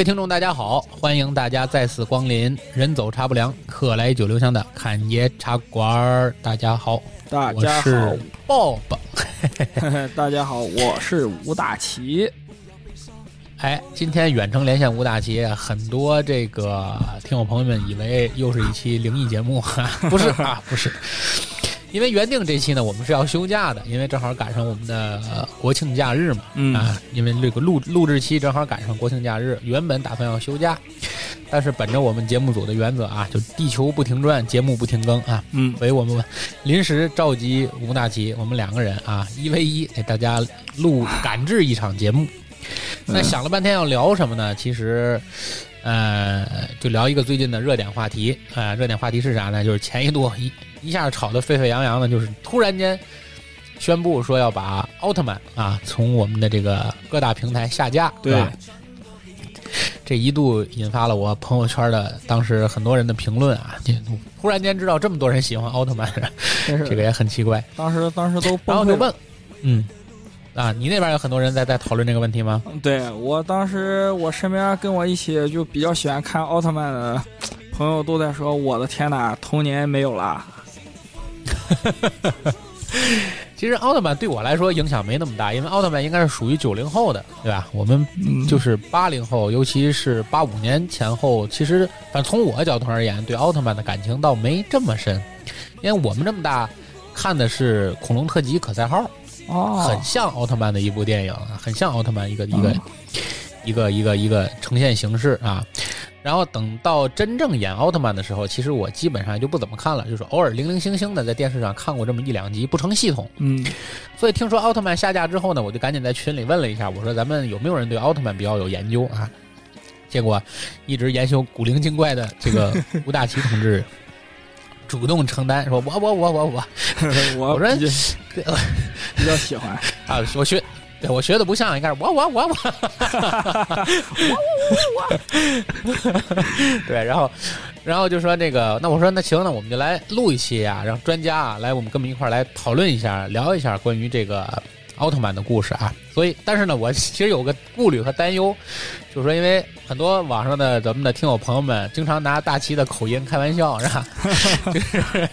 各位听众，大家好，欢迎大家再次光临“人走茶不凉，客来酒留香”的侃爷茶馆儿。大家好，我大家好是，抱抱。大家好，我是吴大奇。哎，今天远程连线吴大奇，很多这个听友朋友们以为又是一期灵异节目，不是啊，不是。因为原定这期呢，我们是要休假的，因为正好赶上我们的、呃国庆假日嘛，嗯啊，因为这个录录制期正好赶上国庆假日，原本打算要休假，但是本着我们节目组的原则啊，就地球不停转，节目不停更啊，嗯所以我们临时召集吴大奇，我们两个人啊，一 v 一给大家录赶制一场节目。那想了半天要聊什么呢？其实，呃，就聊一个最近的热点话题啊、热点话题是啥呢？就是前一度一一下吵得沸沸扬扬的，就是突然间宣布说要把奥特曼啊从我们的这个各大平台下架，对吧？这一度引发了我朋友圈的当时很多人的评论啊，就突然间知道这么多人喜欢奥特曼，这个也很奇怪。当时当时都 然。后就问，嗯，啊，你那边有很多人在在讨论这个问题吗？对我当时我身边跟我一起就比较喜欢看奥特曼的朋友都在说：“我的天呐，童年没有了。其实奥特曼对我来说影响没那么大，因为奥特曼应该是属于九零后的，对吧？我们嗯就是八零后，尤其是八五年前后，其实反正从我角度而言，对奥特曼的感情倒没这么深，因为我们这么大看的是《恐龙特辑可赛号》，哦，很像奥特曼的一部电影，啊，很像奥特曼一个一个、嗯一个一个一个呈现形式啊。然后等到真正演奥特曼的时候，其实我基本上就不怎么看了，就是偶尔零零星星的在电视上看过这么一两集，不成系统。嗯所以听说奥特曼下架之后呢，我就赶紧在群里问了一下，我说咱们有没有人对奥特曼比较有研究啊？结果一直研究古灵精怪的这个吴大奇同志主动承担，说我我我我我我我说比 较比较喜欢。啊，我学，对我学的不像，应该是我我我我，对，然后，然后就说那个，那我说那行，那我们就来录一期啊，让专家啊来我们跟我们一块儿来讨论一下，聊一下关于这个奥特曼的故事啊。所以，但是呢，我其实有个顾虑和担忧，就是说，因为很多网上的咱们的听友朋友们经常拿大齐的口音开玩笑，是吧？就是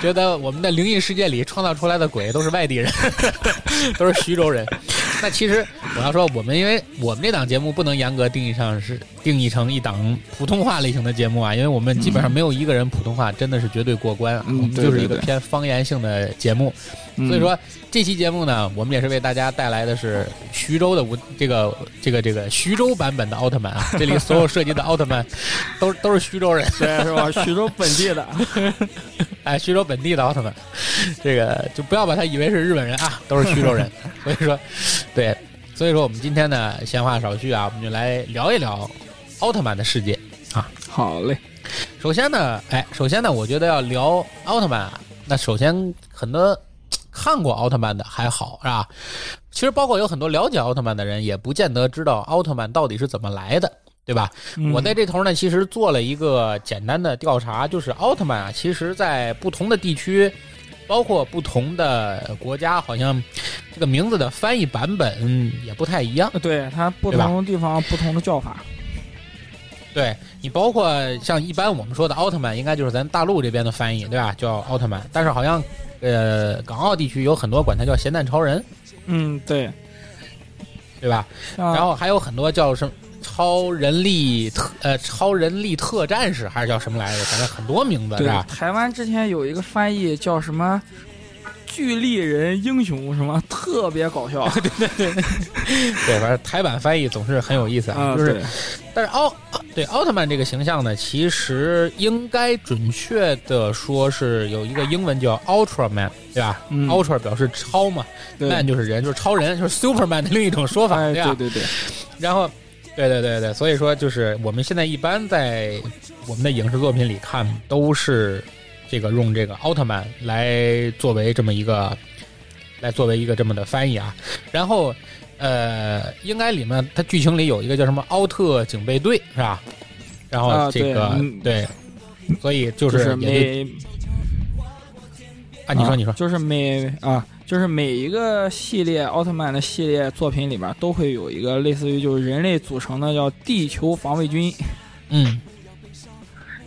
觉得我们的灵异世界里创造出来的鬼都是外地人，都是徐州人。那其实我要说，我们因为我们这档节目不能严格定义上是定义成一档普通话类型的节目啊，因为我们基本上没有一个人普通话真的是绝对过关啊，嗯我们就是一个偏方言性的节目。嗯所以说这期节目呢，我们也是为大家带来的是徐州的无这个这个这个徐州版本的奥特曼啊，这里所有涉及的奥特曼都都是徐州人。对是吧？徐州本地的。哎，徐州本地的奥特曼，这个就不要把他以为是日本人啊，都是徐州人。所以说，对，所以说我们今天呢，闲话少叙啊，我们就来聊一聊奥特曼的世界啊。好嘞，首先呢，哎，首先呢，我觉得要聊奥特曼啊，那首先很多看过奥特曼的还好是吧？其实包括有很多了解奥特曼的人，也不见得知道奥特曼到底是怎么来的。对吧？嗯我在这头呢，其实做了一个简单的调查，就是奥特曼啊，其实在不同的地区，包括不同的国家，好像这个名字的翻译版本也不太一样。对它不同地方不同的叫法。对你包括像一般我们说的奥特曼，应该就是咱大陆这边的翻译，对吧？叫奥特曼，但是好像呃港澳地区有很多管它叫咸蛋超人，嗯，对。对吧？像然后还有很多叫什么超人力特呃超人力特战士，还是叫什么来着？反正很多名字是对吧？台湾之前有一个翻译叫什么“巨力人英雄”什么，特别搞笑。对 对对，对，反正台版翻译总是很有意思啊，啊，就是但是奥对奥特曼这个形象呢，其实应该准确的说是有一个英文叫 Ultraman，对吧、嗯。U l t r a 表示超嘛，man 就是人，就是超人，就是 Superman 的另一种说法，哎，对吧？对对对，然后，对对对对，所以说就是我们现在一般在我们的影视作品里看，都是这个用这个奥特曼来作为这么一个，来作为一个这么的翻译啊。然后，呃，应该里面它剧情里有一个叫什么奥特警备队是吧？然后啊这个、对所以就就是每啊，你说你说，就是每啊就是每一个系列奥特曼的系列作品里面都会有一个类似于就是人类组成的叫地球防卫军，嗯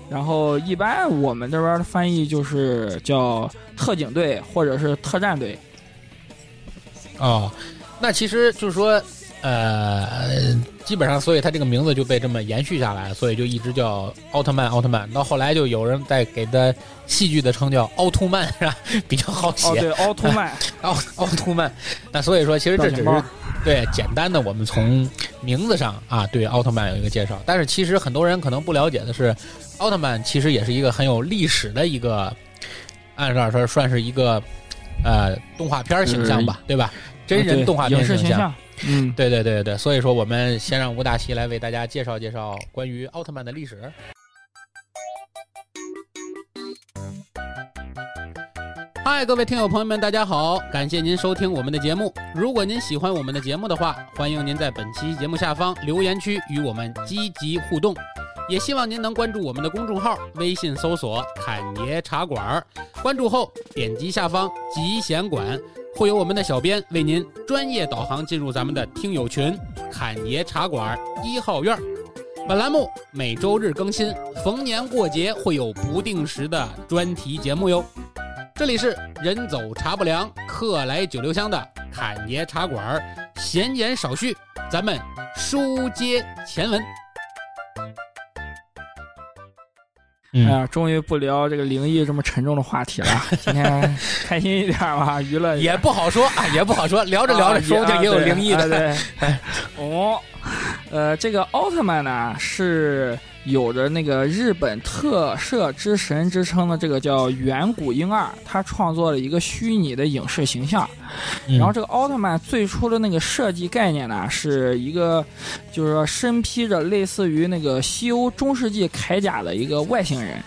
然后一般我们这边的翻译就是叫特警队或者是特战队。哦，那其实就是说，呃，基本上，所以他这个名字就被这么延续下来，所以就一直叫奥特曼，奥特曼。到后来就有人在给他戏剧的称叫奥特曼，是吧？比较好写。哦，对，奥特曼，奥奥特曼。那所以说，其实这只是对简单的我们从名字上啊对奥特曼有一个介绍，但是其实很多人可能不了解的是，奥特曼其实也是一个很有历史的一个，按照说算是一个呃动画片形象吧，对吧？真人动画片形象。嗯，对对对对对，所以说我们先让吴大奇来为大家介绍介绍关于奥特曼的历史。嗨，各位听友朋友们，大家好！感谢您收听我们的节目。如果您喜欢我们的节目的话，欢迎您在本期节目下方留言区与我们积极互动。也希望您能关注我们的公众号，微信搜索“侃爷茶馆”，关注后点击下方“集贤馆”，会有我们的小编为您专业导航进入咱们的听友群“侃爷茶馆一号院”。本栏目每周日更新，逢年过节会有不定时的专题节目哟。这里是人走茶不凉，客来酒留香的侃爷茶馆，闲言少叙，咱们书接前文。嗯哎呀，终于不聊这个灵异这么沉重的话题了。今天开心一点吧，娱乐也不好说啊，也不好说，聊着聊着，啊说不定也有灵异的。啊对，哎哦，呃，这个奥特曼呢是有着那个日本特摄之神之称的这个叫远古婴二，他创作了一个虚拟的影视形象。嗯然后这个奥特曼最初的那个设计概念呢，是一个就是说身披着类似于那个西欧中世纪铠甲的一个外星人。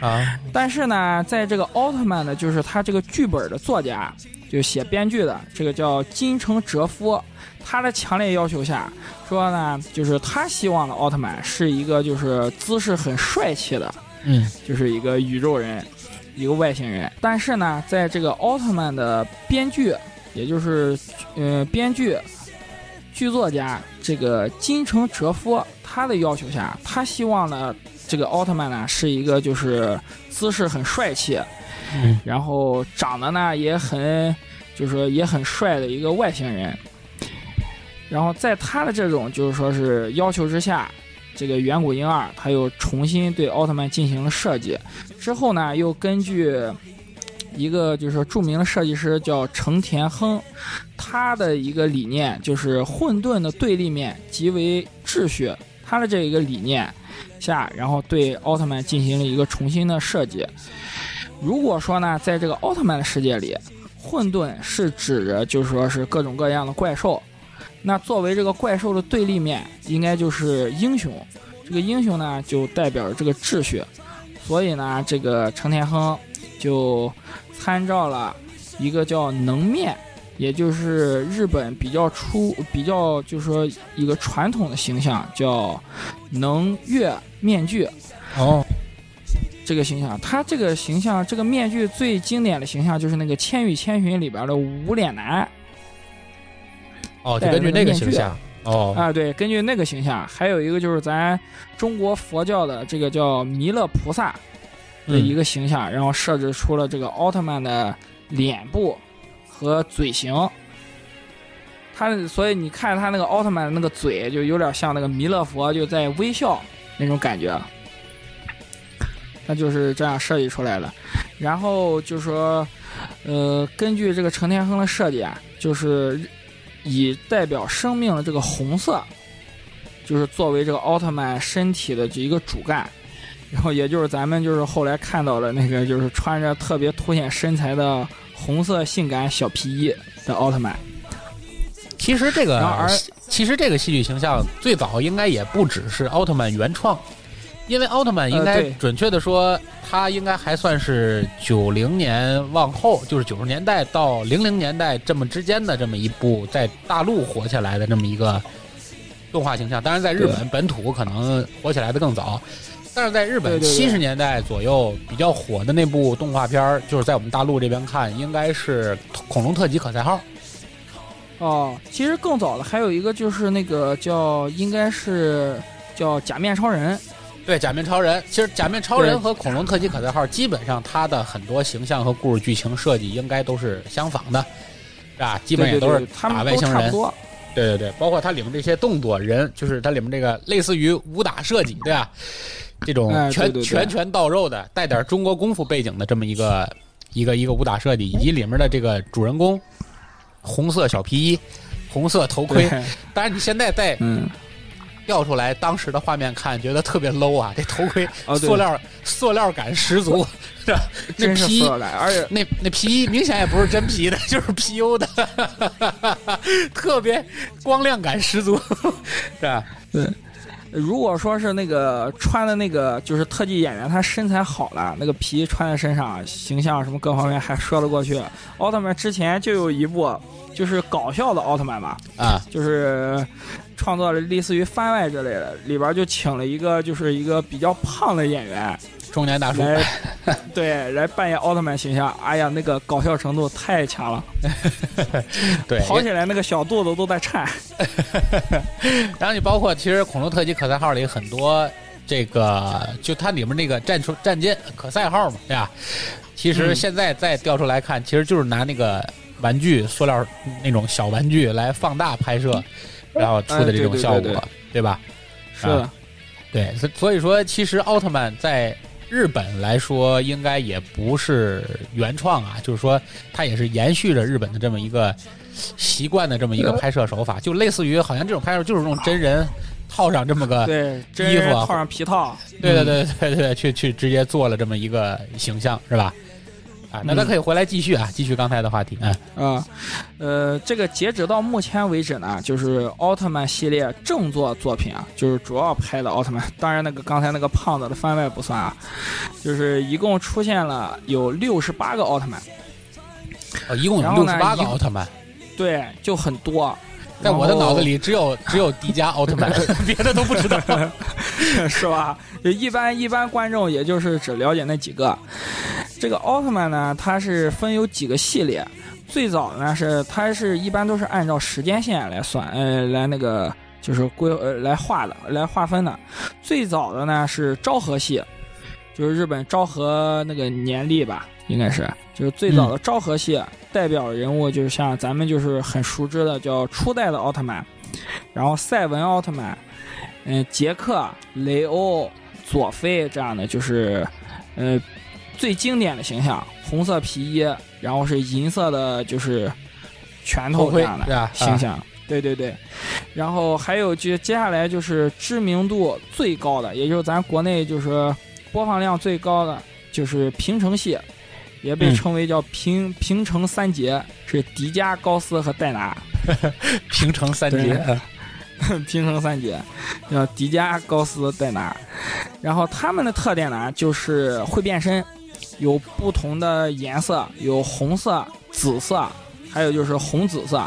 啊，但是呢，在这个奥特曼呢，就是他这个剧本的作家，就写编剧的，这个叫金城哲夫，他的强烈要求下，说呢，就是他希望的奥特曼是一个就是姿势很帅气的，嗯就是一个宇宙人，一个外星人。但是呢，在这个奥特曼的编剧，也就是呃编剧、剧作家这个金城哲夫他的要求下，他希望呢，这个奥特曼呢是一个就是姿势很帅气，然后长得呢也很，就是说也很帅的一个外星人。然后在他的这种就是说是要求之下，这个远古婴二他又重新对奥特曼进行了设计，之后呢又根据一个就是著名的设计师叫成田亨，他的一个理念就是混沌的对立面即为秩序，他的这一个理念下，然后对奥特曼进行了一个重新的设计。如果说呢，在这个奥特曼的世界里，混沌是指着就是说是各种各样的怪兽，那作为这个怪兽的对立面，应该就是英雄。这个英雄呢，就代表着这个秩序。所以呢，这个成田亨就参照了一个叫能面，也就是日本比较出比较就是说一个传统的形象叫能月面具。哦这个形象，他这个形象，这个面具最经典的形象就是那个《千与千寻》里边的无脸男哦，就根据那个形象哦啊，对，根据那个形象，还有一个就是咱中国佛教的这个叫弥勒菩萨的一嗯个形象，然后设置出了这个奥特曼的脸部和嘴型。他所以你看他那个奥特曼的那个嘴，就有点像那个弥勒佛就在微笑那种感觉。他就是这样设计出来了。然后就说，呃，根据这个成天亨的设计啊，就是以代表生命的这个红色，就是作为这个奥特曼身体的这一个主干。然后也就是咱们就是后来看到的那个，就是穿着特别凸显身材的红色性感小皮衣的奥特曼。其实这个然而其实这个戏剧形象最早应该也不只是奥特曼原创，因为奥特曼应该准确的说，它应该还算是九零年往后，就是九十年代到零零年代这么之间的这么一部在大陆火起来的这么一个动画形象。当然，在日本本土可能火起来的更早。但是在日本七十年代左右比较火的那部动画片儿，就是在我们大陆这边看，应该是《恐龙特级可赛号》。哦，其实更早的还有一个就是那个叫应该是叫假面超人，对，假面超人，其实假面超人和恐龙特级可赛号，基本上它的很多形象和故事剧情设计应该都是相仿的，是吧？基本也都是打外星人。对对对，包括它里面这些动作人，就是它里面这个类似于武打设计，对吧？这种拳、拳拳到肉的，带点中国功夫背景的这么一个一个一个武打设计，以及里面的这个主人公红色小皮衣、红色头盔。当然，你现在再嗯，调出来当时的画面看，觉得特别 low 啊！这头盔塑料塑料感十足，是吧？那真是皮塑料感，而且那那皮衣明显也不是真皮的，就是 PU 的，特别光亮感十足，是吧？如果说是那个穿的那个就是特技演员，他身材好了，那个皮穿在身上，形象什么各方面还说得过去。奥特曼之前就有一部就是搞笑的奥特曼吧，啊，就是创造了类似于番外之类的，里边就请了一个就是一个比较胖的演员中年大叔，来，对，来扮演奥特曼形象。哎呀，那个搞笑程度太强了，对，跑起来那个小肚子都在颤。然后你包括其实《恐龙特级可赛号》里很多这个，就它里面那个战出战舰可赛号嘛，对吧？其实嗯现在再调出来看，其实就是拿那个玩具塑料那种小玩具来放大拍摄，然后出的这种效果，哎对对对吧？是。的，对，所所以说，其实奥特曼在日本来说，应该也不是原创啊，就是说，它也是延续着日本的这么一个习惯的这么一个拍摄手法，就类似于好像这种拍摄就是用真人套上这么个，衣服套上皮套，对对对对对对，去去直接做了这么一个形象，是吧？啊，那他可以回来继续啊，继续刚才的话题，嗯，啊，呃，这个截止到目前为止呢，就是奥特曼系列正作作品啊，就是主要拍的奥特曼，当然那个刚才那个胖子的番外不算啊，就是一共出现了有六十八个奥特曼，哦，一共有六十八个奥特曼，对，就很多。在我的脑子里只有只有迪迦奥特曼，别的都不知道。是吧？就一般一般观众也就是只了解那几个。这个奥特曼呢，它是分有几个系列。最早呢是它是一般都是按照时间线来算，呃，来那个就是归呃来画的，来划分的。最早的呢是昭和系，就是日本昭和那个年历吧，应该是就是最早的昭和系、代表人物，就是像咱们就是很熟知的叫初代的奥特曼，然后赛文奥特曼，嗯，杰克、雷欧、佐菲这样的，就是呃最经典的形象，红色皮衣，然后是银色的，就是拳头这样的？形象。对对对，然后还有就接下来就是知名度最高的，也就是咱国内就是播放量最高的，就是平成系，也被嗯称为叫平、平成三杰，是迪迦、高斯和戴拿。平成三杰，嗯 平成三杰，叫迪迦、高斯、戴拿。然后他们的特点呢，就是会变身，有不同的颜色，有红色、紫色，还有就是红紫色，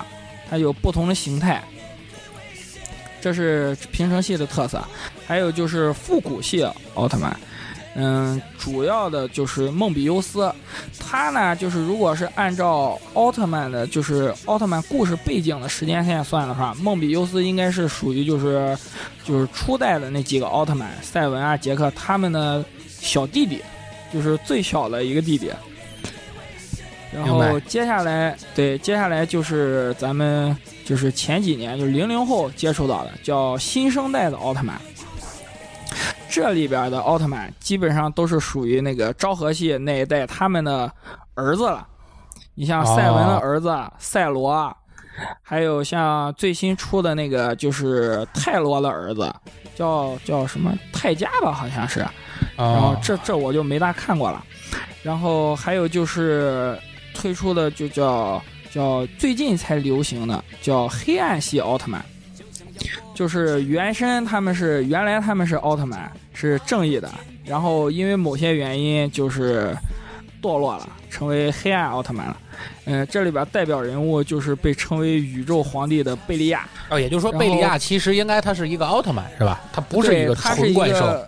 它有不同的形态。这是平成系的特色，还有就是复古系奥特曼，嗯，主要的就是梦比优斯，他呢就是如果是按照奥特曼的，就是奥特曼故事背景的时间线算的话，梦比优斯应该是属于就是就是初代的那几个奥特曼，赛文啊、杰克他们的小弟弟，就是最小的一个弟弟。然后接下来，对，接下来就是咱们就是前几年就是零零后接触到的，叫新生代的奥特曼。这里边的奥特曼基本上都是属于那个昭和系那一代他们的儿子了。你像赛文的儿子、赛罗，还有像最新出的那个就是泰罗的儿子，叫叫什么泰迦吧，好像是。然后哦，这这我就没大看过了。然后还有就是推出的就叫叫最近才流行的叫黑暗系奥特曼，就是原身他们是原来他们是奥特曼是正义的，然后因为某些原因就是堕落了，成为黑暗奥特曼了。嗯、这里边代表人物就是被称为宇宙皇帝的贝利亚，哦，也就是说，贝利亚其实应该他是一个奥特曼，是吧？他不是一个对他是一纯怪兽。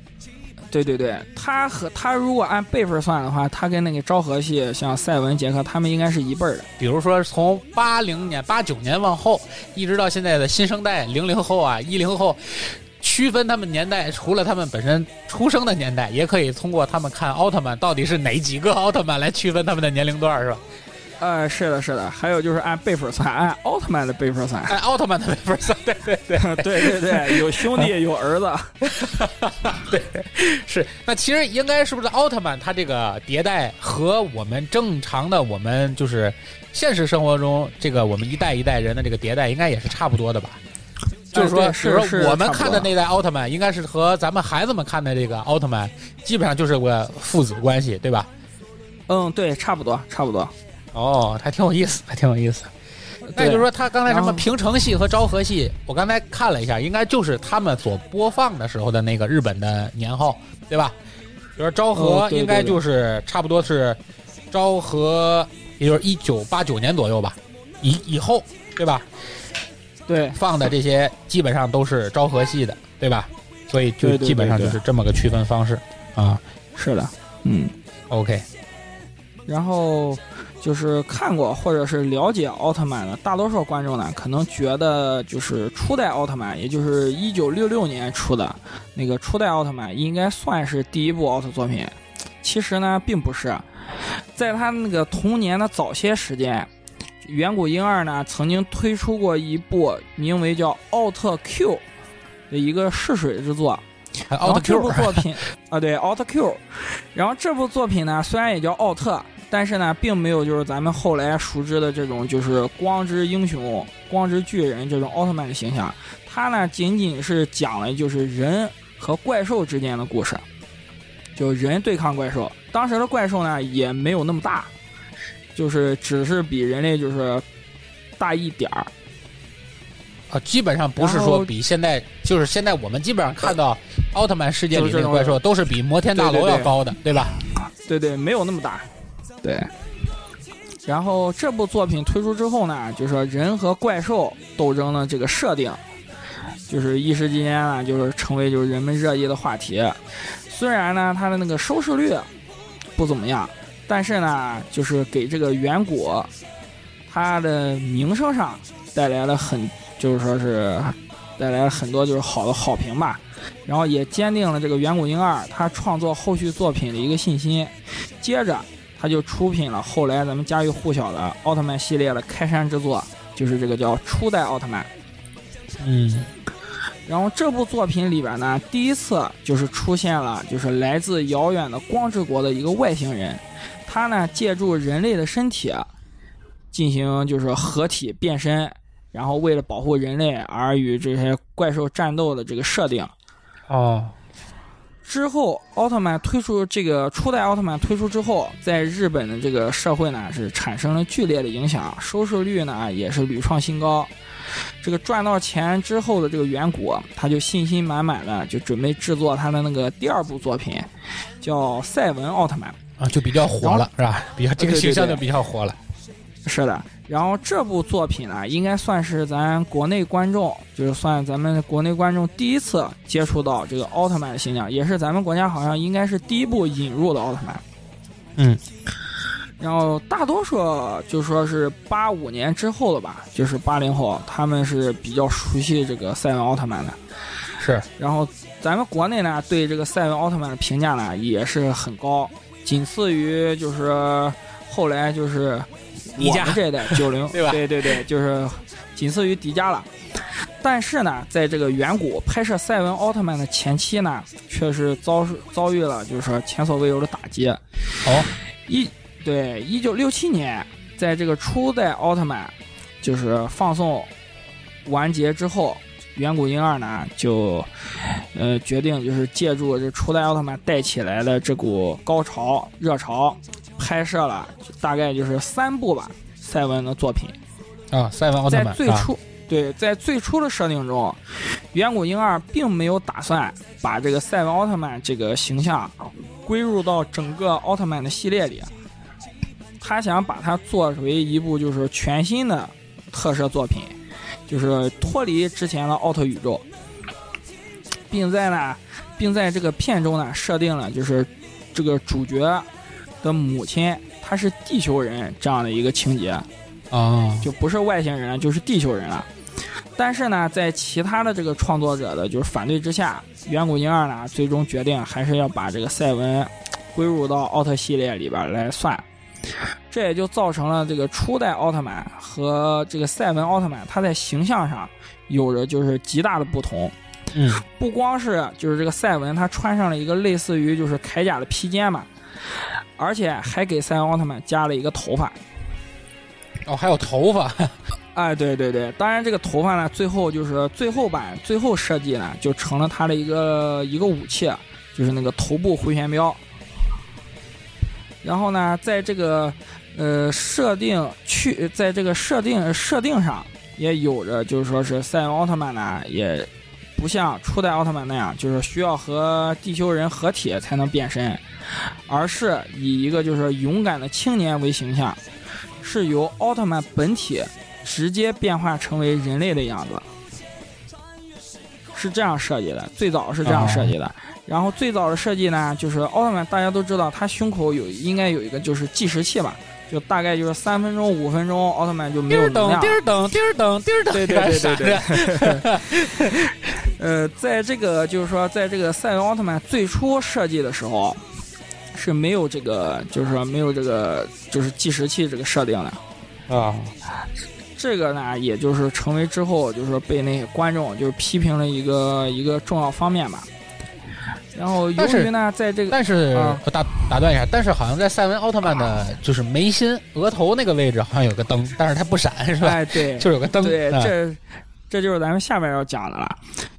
对对对，他和他如果按辈分算的话，他跟那个昭和系像赛文、杰克他们应该是一辈儿的。比如说从八零年、八九年往后，一直到现在的新生代零零后啊、一零后，区分他们年代，除了他们本身出生的年代，也可以通过他们看奥特曼到底是哪几个奥特曼来区分他们的年龄段，是吧？呃，是的，是的，还有就是按辈分算，按奥特曼的辈分算。按奥特曼的辈分算，对对对 对对对，有兄弟有儿子。对，是。那其实应该是不是奥特曼他这个迭代和我们正常的我们就是现实生活中这个我们一代一代人的这个迭代应该也是差不多的吧？就是说，比如说我们看的那代奥特曼，应该是和咱们孩子们看的这个奥特曼基本上就是个父子关系，对吧？嗯，对，差不多，差不多。哦，还挺有意思，还挺有意思。那就是说，他刚才什么平成系和昭和系，我刚才看了一下，应该就是他们所播放的时候的那个日本的年号，对吧？比如说昭和，应该就是差不多是昭和，也就是一九八九年左右吧，以以后，对吧？对，放的这些基本上都是昭和系的，对吧？所以就基本上就是这么个区分方式啊。是的，嗯，OK。然后。就是看过或者是了解奥特曼的大多数观众呢，可能觉得就是初代奥特曼，也就是一九六六年出的那个初代奥特曼，应该算是第一部奥特作品。其实呢，并不是，在他那个童年的早些时间，远古婴儿呢曾经推出过一部名为叫《奥特 Q》的一个试水之作。奥特 Q 这部作品啊，对，奥特 Q。然后这部作品呢，虽然也叫奥特。但是呢，并没有就是咱们后来熟知的这种就是光之英雄、光之巨人这种奥特曼的形象，它呢仅仅是讲了就是人和怪兽之间的故事，就人对抗怪兽。当时的怪兽呢也没有那么大，就是只是比人类就是大一点儿。啊，基本上不是说比现在，就是现在我们基本上看到奥特曼世界里的怪兽都是比摩天大楼要高的，对吧？对对，没有那么大。对，然后这部作品推出之后呢，就是说人和怪兽斗争的这个设定，就是一时之间呢，就是成为就是人们热议的话题。虽然呢，它的那个收视率不怎么样，但是呢，就是给这个远古它的名声上带来了很，就是说是带来了很多就是好的好评吧。然后也坚定了这个远古婴二他创作后续作品的一个信心。接着。他就出品了后来咱们家喻户晓的奥特曼系列的开山之作，就是这个叫初代奥特曼。嗯，然后这部作品里边呢，第一次就是出现了，就是来自遥远的光之国的一个外星人，他呢借助人类的身体进行就是合体变身，然后为了保护人类而与这些怪兽战斗的这个设定。哦。之后，奥特曼推出这个初代奥特曼推出之后，在日本的这个社会呢是产生了剧烈的影响，收视率呢也是屡创新高。这个赚到钱之后的这个远古，他就信心满满的就准备制作他的那个第二部作品，叫赛文奥特曼啊，就比较火了，是吧？比较这个形象就比较火了。是的。然后这部作品呢，应该算是咱国内观众，就是算咱们国内观众第一次接触到这个奥特曼的形象，也是咱们国家好像应该是第一部引入的奥特曼。嗯。然后大多数就说是八五年之后的吧，就是八零后，他们是比较熟悉这个赛文奥特曼的。是。然后咱们国内呢，对这个赛文奥特曼的评价呢也是很高，仅次于就是后来就是。迪迦这一代 九零对吧？对对对，就是仅次于迪迦了。但是呢，在这个远古拍摄赛文奥特曼的前期呢，却是遭遭遇了就是说前所未有的打击。哦，一对一九六七年，在这个初代奥特曼就是放送完结之后，远古婴儿呢就呃决定就是借助这初代奥特曼带起来的这股高潮热潮。拍摄了大概就是三部吧，赛文的作品。啊，赛文奥特曼。在最初，对，在最初的设定中，远古婴儿并没有打算把这个赛文奥特曼这个形象归入到整个奥特曼的系列里，他想把它作为一部就是全新的特摄作品，就是脱离之前的奥特宇宙，并在呢并在这个片中呢设定了就是这个主角的母亲她是地球人这样的一个情节，啊，就不是外星人了，就是地球人了。但是呢，在其他的这个创作者的就是反对之下，远古婴儿呢最终决定还是要把这个赛文归入到奥特系列里边来算。这也就造成了这个初代奥特曼和这个赛文奥特曼，他在形象上有着就是极大的不同。嗯，不光是就是这个赛文他穿上了一个类似于就是铠甲的披肩嘛，而且还给赛文奥特曼加了一个头发。哦，还有头发，哎，对对对，当然这个头发呢，最后就是最后版最后设计呢，就成了他的一个一个武器，就是那个头部回旋镖。然后呢，在这个呃设定去，在这个设定设定上也有着，就是说是赛文奥特曼呢，也不像初代奥特曼那样，就是需要和地球人合体才能变身，而是以一个就是勇敢的青年为形象，是由奥特曼本体直接变化成为人类的样子，是这样设计的。最早是这样设计的。然后最早的设计呢，就是奥特曼，大家都知道他胸口有应该有一个就是计时器吧，就大概就是三分钟、五分钟，奥特曼就没有能量。叮儿噔，叮儿噔，叮儿噔，对对对对对。呃，在这个就是说，在这个赛文奥特曼最初设计的时候，是没有这个，就是说没有这个就是计时器这个设定的。啊，这个呢，也就是成为之后就是说被那些观众就是批评了一个一个重要方面吧。然后由于呢，在这个但是啊我打打断一下，但是好像在赛文奥特曼的就是眉心、额头那个位置好像有个灯，但是它不闪，是吧？哎，对，就是有个灯。对，啊这这就是咱们下面要讲的了。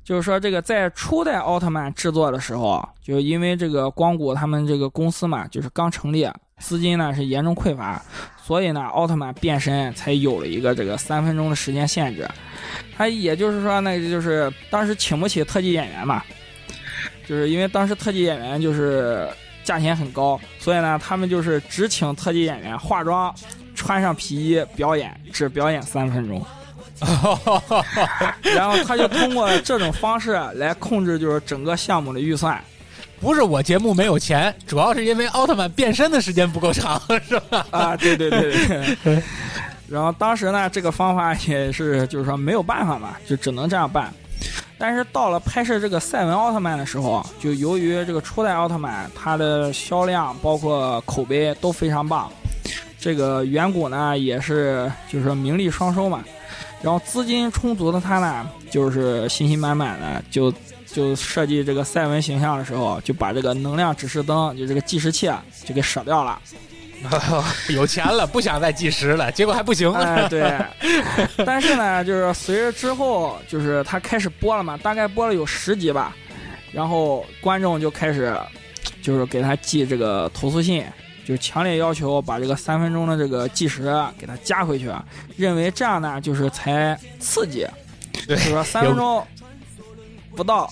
就是说，这个在初代奥特曼制作的时候，就因为这个光谷他们这个公司嘛，就是刚成立，资金呢是严重匮乏，所以呢，奥特曼变身才有了一个这个三分钟的时间限制。他也就是说，那个就是当时请不起特技演员嘛，就是因为当时特技演员就是价钱很高，所以呢，他们就是只请特技演员化妆，穿上皮衣表演，只表演三分钟。然后他就通过这种方式来控制，就是整个项目的预算。不是我节目没有钱，主要是因为奥特曼变身的时间不够长，是吧？啊，对对对对。然后当时呢，这个方法也是，就是说没有办法嘛，就只能这样办。但是到了拍摄这个赛文奥特曼的时候，就由于这个初代奥特曼它的销量包括口碑都非常棒，这个远古呢也是就是说名利双收嘛。然后资金充足的他呢，就是信心满满的，就就设计这个赛文形象的时候，就把这个能量指示灯，就这个计时器啊，就给舍掉了。有钱了，不想再计时了，结果还不行。哎，对。但是呢，就是随着之后，就是他开始播了嘛，大概播了有十集吧，然后观众就开始就是给他寄这个投诉信，就强烈要求把这个三分钟的这个计时给他加回去，认为这样呢就是才刺激，对就是说三分钟不到，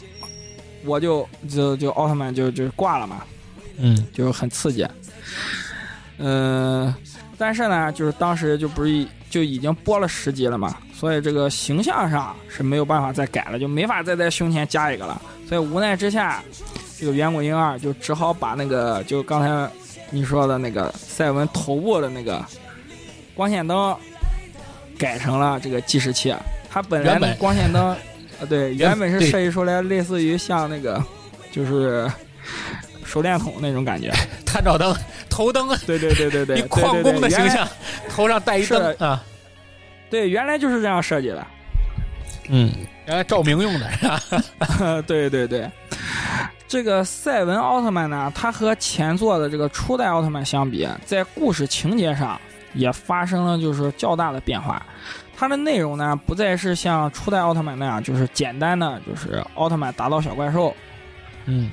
我就就就奥特曼就就挂了嘛，嗯，就是很刺激。嗯，但是呢，就是当时就不是就已经播了十集了嘛，所以这个形象上是没有办法再改了，就没法再在胸前加一个了。所以无奈之下，这个远古婴儿就只好把那个就刚才你说的那个赛文头部的那个光线灯改成了这个计时器。它本来的光线灯，呃，对，原本是设计出来类似于像那个就是手电筒那种感觉。探照灯、头灯，对对对对对，一矿工的形。对对对原来象，头上带一灯啊，对，原来就是这样设计的。嗯，原来照明用的是吧？对对对，这个赛文奥特曼呢，它和前作的这个初代奥特曼相比，在故事情节上也发生了就是较大的变化。它的内容呢，不再是像初代奥特曼那样，就是简单的就是奥特曼打倒小怪兽嗯，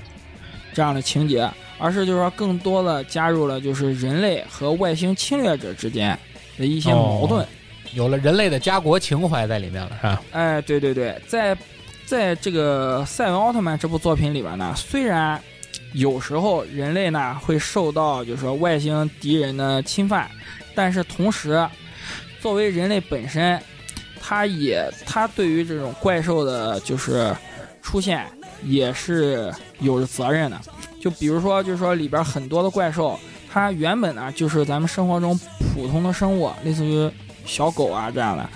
这样的情节，而是就是说更多的加入了就是人类和外星侵略者之间的一些矛盾。有了人类的家国情怀在里面了，是吧？哎，对对对，在在这个赛文奥特曼这部作品里边呢，虽然有时候人类呢会受到就是说外星敌人的侵犯，但是同时，作为人类本身，他也他对于这种怪兽的就是出现也是有着责任的。就比如说，就是说里边很多的怪兽，它原本呢就是咱们生活中普通的生物，类似于小狗啊这样的。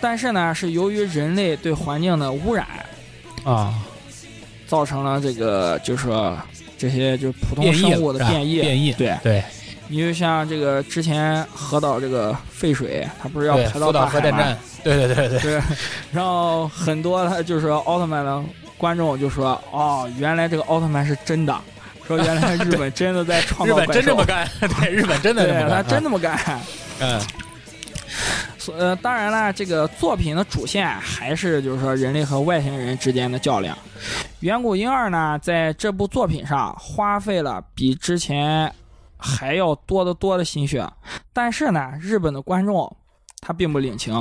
但是呢，是由于人类对环境的污染，啊，造成了这个就是说这些就是普通生物的变异。变异，对，对你就像这个之前核岛这个废水，它不是要对，排到福岛大海吗？核电站，对对对对，对，然后很多它就是说奥特曼的观众就说：“哦，原来这个奥特曼是真的，说原来 日本真的在创日本造怪兽，真这么干，对，日本真的这么，干，他真这么干。嗯所呃，当然了，这个作品的主线还是就是说人类和外星人之间的较量。远古婴儿呢，在这部作品上花费了比之前还要多得多的心血，但是呢，日本的观众他并不领情。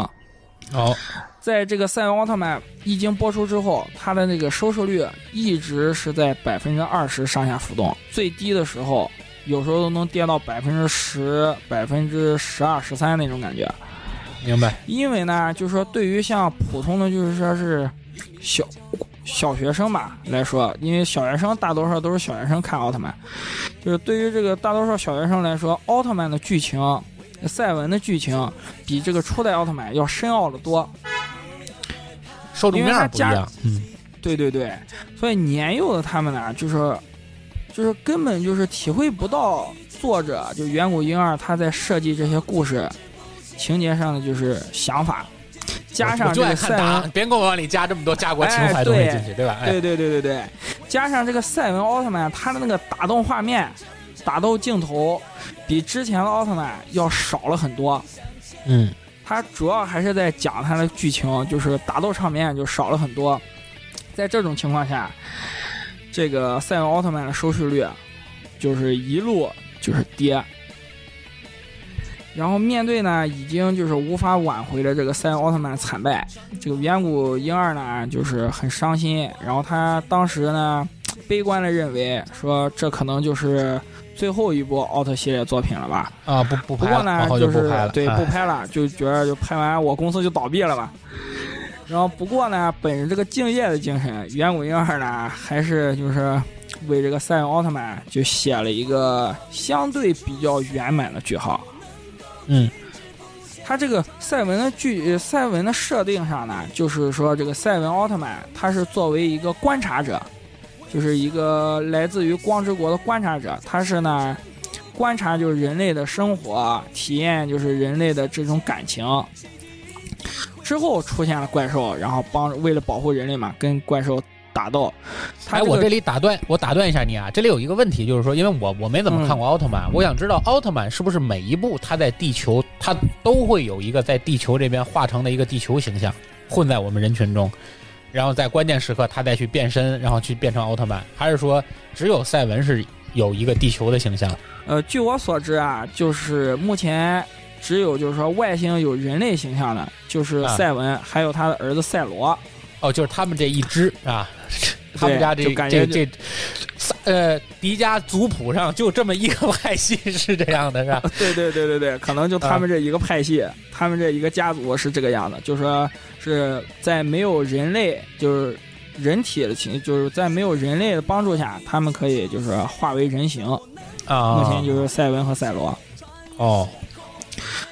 哦，在这个《赛文奥特曼》一经播出之后，它的那个收视率一直是在百分之二十上下浮动，最低的时候有时候都能跌到百分之十、百分之十二、十三那种感觉。明白，因为呢，就是说对于像普通的就是说是小小学生吧来说，因为小学生大多数都是小学生看奥特曼，就是对于这个大多数小学生来说，奥特曼的剧情、赛文的剧情比这个初代奥特曼要深奥的多。受众面不一样，嗯，对对对，所以年幼的他们呢，就是就是根本就是体会不到作者就远古婴儿他在设计这些故事情节上的就是想法，加上这个赛文，别给我往里加这么多家国情怀东西进去，对吧？哎，对对对对对，加上这个赛文奥特曼他的那个打斗画面、打斗镜头比之前的奥特曼要少了很多。嗯，它主要还是在讲它的剧情，就是打斗场面就少了很多。在这种情况下，这个赛文奥特曼的收视率就是一路就是跌。然后面对呢，已经就是无法挽回的这个赛文奥特曼惨败，这个远古婴儿呢就是很伤心。然后他当时呢，悲观的认为说，这可能就是最后一部奥特系列作品了吧。啊，不不拍了，不过呢往，后就就是不拍了，对哎不拍了，就觉得就拍完我公司就倒闭了吧。然后不过呢，本着这个敬业的精神，远古婴儿呢还是就是为这个赛文奥特曼就写了一个相对比较圆满的句号。嗯，他这个赛文的剧呃赛文的设定上呢，就是说这个赛文奥特曼他是作为一个观察者，就是一个来自于光之国的观察者，他是呢观察就是人类的生活，体验就是人类的这种感情。之后出现了怪兽，然后帮为了保护人类嘛，跟怪兽打斗。他哎，这个我这里打断，我打断一下你啊，这里有一个问题，就是说，因为我我没怎么看过奥特曼，我想知道奥特曼是不是每一部他在地球，他都会有一个在地球这边化成的一个地球形象，混在我们人群中，然后在关键时刻他再去变身，然后去变成奥特曼，还是说只有赛文是有一个地球的形象？呃，据我所知啊，就是目前只有就是说外星有人类形象的，就是啊赛文，还有他的儿子赛罗。哦，就是他们这一支啊，他们家这就感觉这这呃迪迦族谱上就这么一个派系是这样的，是吧？对对对对对，可能就他们这一个派系，他们这一个家族是这个样的，就是说是在没有人类就是人体的情，就是在没有人类的帮助下，他们可以就是化为人形。啊，目前就是赛文和赛罗。哦，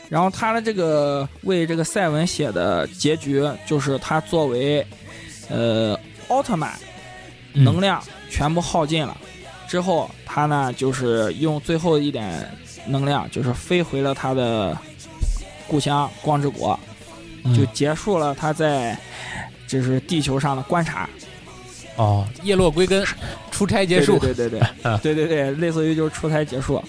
然后他的这个为这个赛文写的结局，就是他作为呃奥特曼嗯能量全部耗尽了、之后，他呢就是用最后一点能量，就是飞回了他的故乡光之国，嗯就结束了他在就是地球上的观察。哦，叶落归根，出差结束。对对对啊对 对对对，类似于就是出差结束。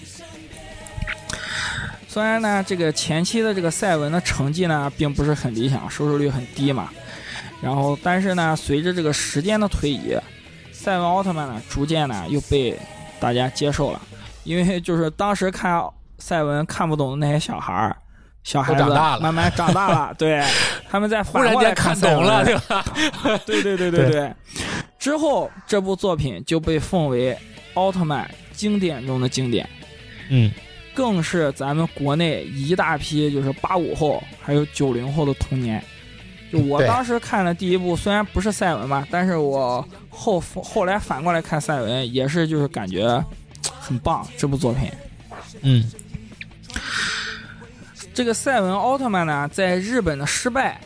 虽然呢，这个前期的这个赛文的成绩呢，并不是很理想，收视率很低嘛。然后，但是呢，随着这个时间的推移，赛文奥特曼呢，逐渐呢又被大家接受了。因为就是当时看赛文看不懂的那些小孩儿，小孩子长大了慢慢长大了，对，他们在忽然间看懂了，对吧？对对对对对。之后这部作品就被奉为奥特曼经典中的经典，嗯，更是咱们国内一大批就是八五后还有九零后的童年。就我当时看的第一部，虽然不是赛文吧，但是我后后来反过来看赛文，也是就是感觉很棒这部作品。嗯这个赛文奥特曼呢，在日本的失败，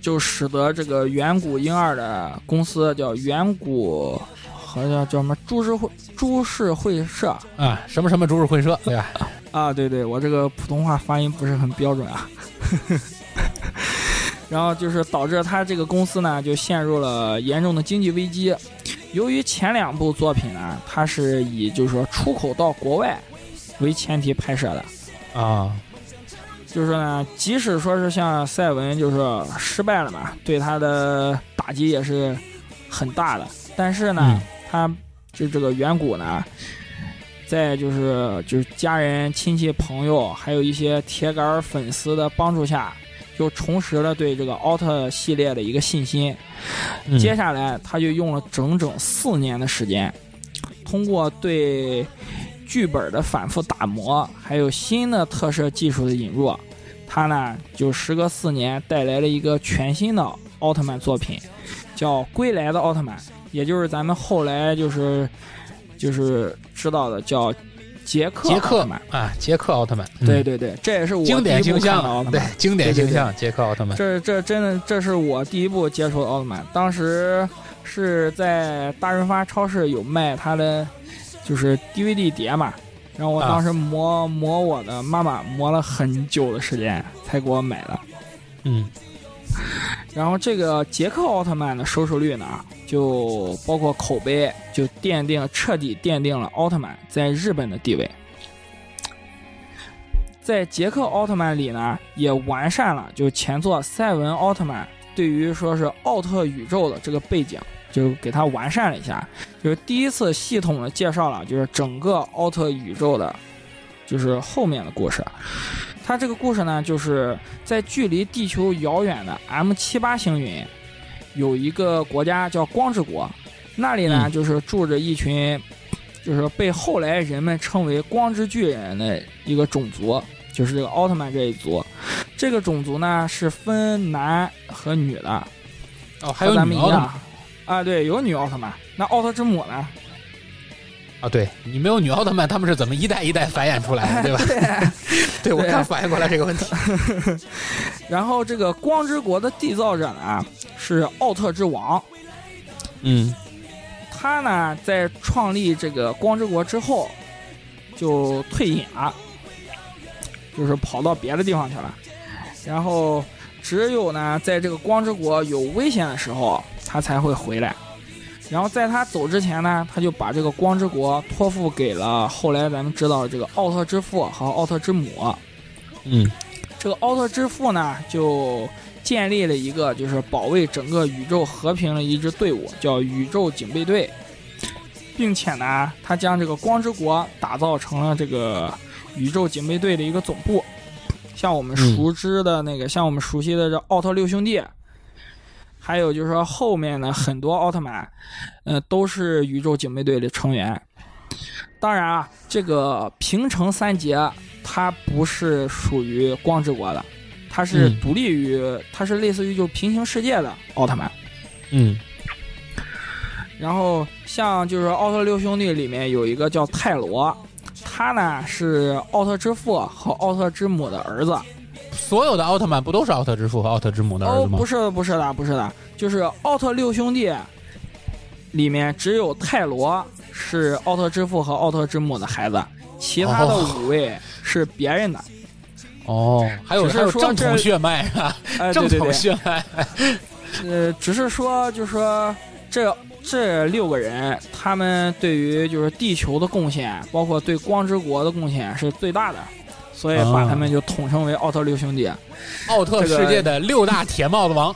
就使得这个远古婴儿的公司叫远古，好像叫什么株式会株式会社啊，什么什么株式会社，对吧？啊，对对，我这个普通话发音不是很标准啊。然后就是导致他这个公司呢，就陷入了严重的经济危机。由于前两部作品呢，它是以就是说出口到国外为前提拍摄的，啊，就是说呢，即使说是像赛文就是失败了嘛，对他的打击也是很大的。但是呢，嗯他就这个远古呢，在就是就是家人、亲戚、朋友，还有一些铁杆粉丝的帮助下，又重拾了对这个奥特系列的一个信心。嗯接下来，他就用了整整四年的时间，通过对剧本的反复打磨，还有新的特摄技术的引入，他呢就时隔四年带来了一个全新的奥特曼作品，叫《归来的奥特曼》，也就是咱们后来就是就是知道的叫杰克杰克曼。啊，杰克奥特曼，嗯对，对对，这也是我经典形象，看的奥特曼。对，经典形象，杰克奥特曼，这这真的这是我第一部接触的奥特曼，当时是在大润发超市有卖它的就是 DVD 碟嘛，然后我啊当时磨磨我的妈妈磨了很久的时间才给我买的。嗯然后这个杰克奥特曼的收视率呢，就包括口碑，就奠定彻底奠定了奥特曼在日本的地位。在杰克奥特曼里呢，也完善了就前作赛文奥特曼对于说是奥特宇宙的这个背景，就给它完善了一下，就是第一次系统的介绍了就是整个奥特宇宙的，就是后面的故事。它这个故事呢，就是在距离地球遥远的 M 七八星云，有一个国家叫光之国，那里呢、嗯。就是住着一群，就是被后来人们称为光之巨人的一个种族，就是这个奥特曼这一族。这个种族呢是分男和女的，哦，还有咱们一样啊，对，有女奥特曼。那奥特之母呢？啊，对你没有女奥特曼，他们是怎么一代一代繁衍出来的，对吧？对，我对刚反应过来这个问题。然后这个光之国的缔造者呢是奥特之王，嗯他呢在创立这个光之国之后就退隐了，就是跑到别的地方去了。然后只有呢在这个光之国有危险的时候，他才会回来。然后在他走之前呢，他就把这个光之国托付给了后来咱们知道的这个奥特之父和奥特之母。嗯这个奥特之父呢，就建立了一个就是保卫整个宇宙和平的一支队伍，叫宇宙警备队，并且呢，他将这个光之国打造成了这个宇宙警备队的一个总部。像我们熟知的那个，像我们熟悉的这奥特六兄弟，还有就是说后面的很多奥特曼，呃，都是宇宙警备队的成员。当然啊，这个平成三杰它不是属于光之国的，它是嗯独立于，它是类似于就平行世界的奥特曼。嗯然后像就是奥特六兄弟里面有一个叫泰罗，他呢是奥特之父和奥特之母的儿子。所有的奥特曼不都是奥特之父和奥特之母的儿哦，子吗？不是的，不是的，不是的，就是奥特六兄弟里面只有泰罗是奥特之父和奥特之母的孩子，其他的哦五位是别人的。哦，还有是还有正统血脉啊，哎，正统血脉。呃，只是说，就是说这这六个人，他们对于就是地球的贡献，包括对光之国的贡献是最大的，所以把他们就统称为奥特六兄弟。奥特世界的六大铁帽子王，